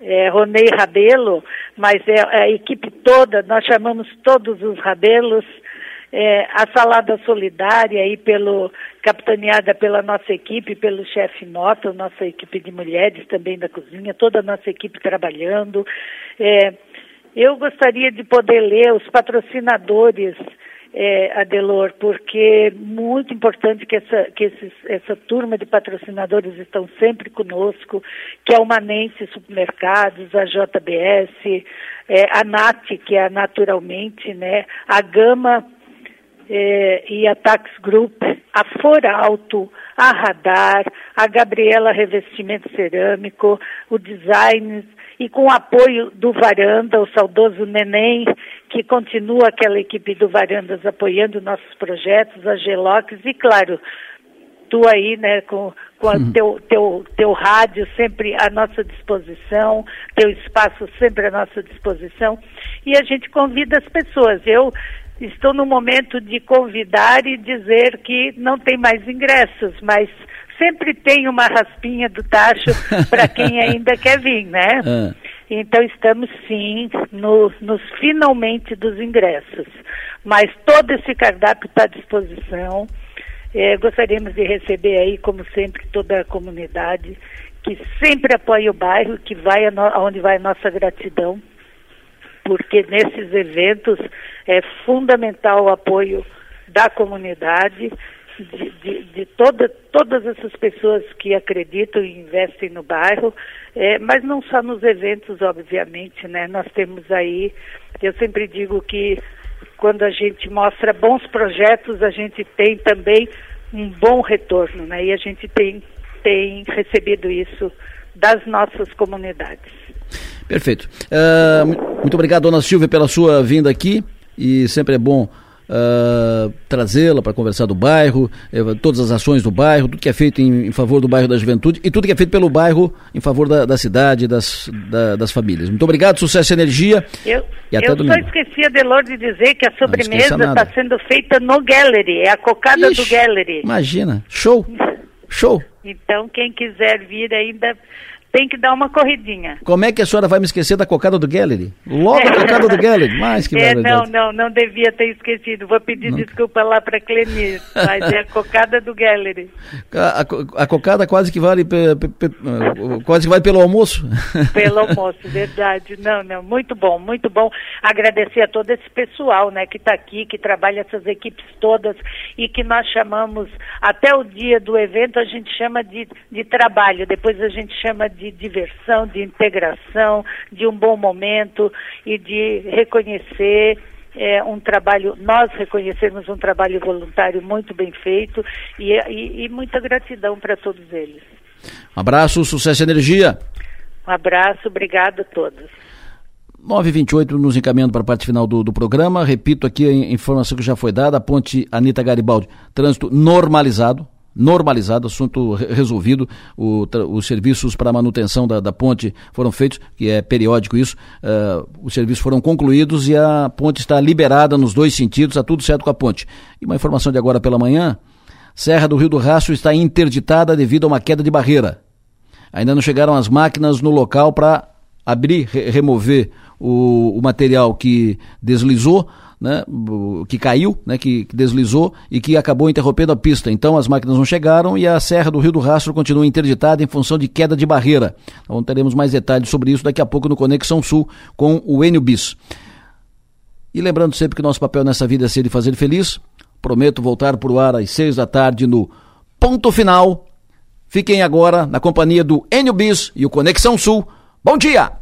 é, Ronei Rabelo, mas é a equipe toda, nós chamamos todos os Rabelos, é, a salada solidária aí pelo capitaneada pela nossa equipe, pelo chefe Nota, nossa equipe de mulheres também da cozinha, toda a nossa equipe trabalhando. É, eu gostaria de poder ler os patrocinadores, é, Adelor, porque é muito importante que, essa, que esses, essa turma de patrocinadores estão sempre conosco, que é o Manense Supermercados, a JBS, é, a NAT, que é a Naturalmente, né, a Gama eh, e a Tax Group, a Foralto, a Radar, a Gabriela Revestimento Cerâmico, o Design, e com o apoio do Varanda, o saudoso Neném, que continua aquela equipe do Varandas apoiando nossos projetos, a Gelox, e claro, tu aí, né, com, com uhum. teu, teu, teu rádio sempre à nossa disposição, teu espaço sempre à nossa disposição, e a gente convida as pessoas. Eu estou no momento de convidar e dizer que não tem mais ingressos, mas sempre tem uma raspinha do tacho para quem ainda quer vir, né? Ah. Então estamos sim no, nos finalmente dos ingressos. Mas todo esse cardápio está à disposição. É, gostaríamos de receber aí, como sempre, toda a comunidade que sempre apoia o bairro, que vai aonde vai a nossa gratidão porque nesses eventos é fundamental o apoio da comunidade, de, de, de toda, todas essas pessoas que acreditam e investem no bairro, é, mas não só nos eventos, obviamente, né? Nós temos aí, eu sempre digo que quando a gente mostra bons projetos, a gente tem também um bom retorno, né? E a gente tem, tem recebido isso das nossas comunidades. Perfeito. Uh, muito obrigado, dona Silvia, pela sua vinda aqui. E sempre é bom uh, trazê-la para conversar do bairro, eh, todas as ações do bairro, tudo que é feito em, em, favor do bairro da juventude e tudo que é feito pelo bairro em favor da, da cidade das, da, das famílias. Muito obrigado, sucesso e energia. Eu, e até eu domingo. só esqueci, Adelor, de dizer que a sobremesa está sendo feita no Gallery, é a cocada Ixi, do Gallery. Imagina, show, show. Então, quem quiser vir ainda tem que dar uma corridinha. Como é que a senhora vai me esquecer da cocada do Gallery? Logo a cocada do Gallery, mais que é, Não, não, não devia ter esquecido. Vou pedir não. desculpa lá para Clenir, mas é a cocada do Gallery. A, a, a cocada quase que vale pe, pe, pe, quase que vale pelo almoço. Pelo almoço, verdade. Não, não, muito bom, muito bom. Agradecer a todo esse pessoal, né, que está aqui, que trabalha essas equipes todas e que nós chamamos até o dia do evento a gente chama de, de trabalho, depois a gente chama de de diversão, de integração, de um bom momento e de reconhecer é um trabalho, nós reconhecemos um trabalho voluntário muito bem feito e, e, e muita gratidão para todos eles. Um abraço, sucesso e energia. Um abraço, obrigado a todos. 9h28, nos encaminhando para a parte final do, do programa. Repito aqui a informação que já foi dada: a ponte Anitta Garibaldi, trânsito normalizado, normalizado, assunto resolvido. O, os serviços para manutenção da, da, ponte foram feitos, que é periódico isso. Uh, os serviços foram concluídos e a ponte está liberada nos dois sentidos, está tudo certo com a ponte. E uma informação de agora pela manhã: Serra do Rio do Rastro está interditada devido a uma queda de barreira. Ainda não chegaram as máquinas no local para abrir, re remover o, o material que deslizou, né, que caiu, né, que, que, deslizou e que acabou interrompendo a pista. Então as máquinas não chegaram e a Serra do Rio do Rastro continua interditada em função de queda de barreira. Então teremos mais detalhes sobre isso daqui a pouco no Conexão Sul com o Enio Bis. E lembrando sempre que nosso papel nessa vida é ser e fazer feliz, prometo voltar para o ar às seis da tarde no Ponto Final. Fiquem agora na companhia do Enio Bis e o Conexão Sul. Bom dia!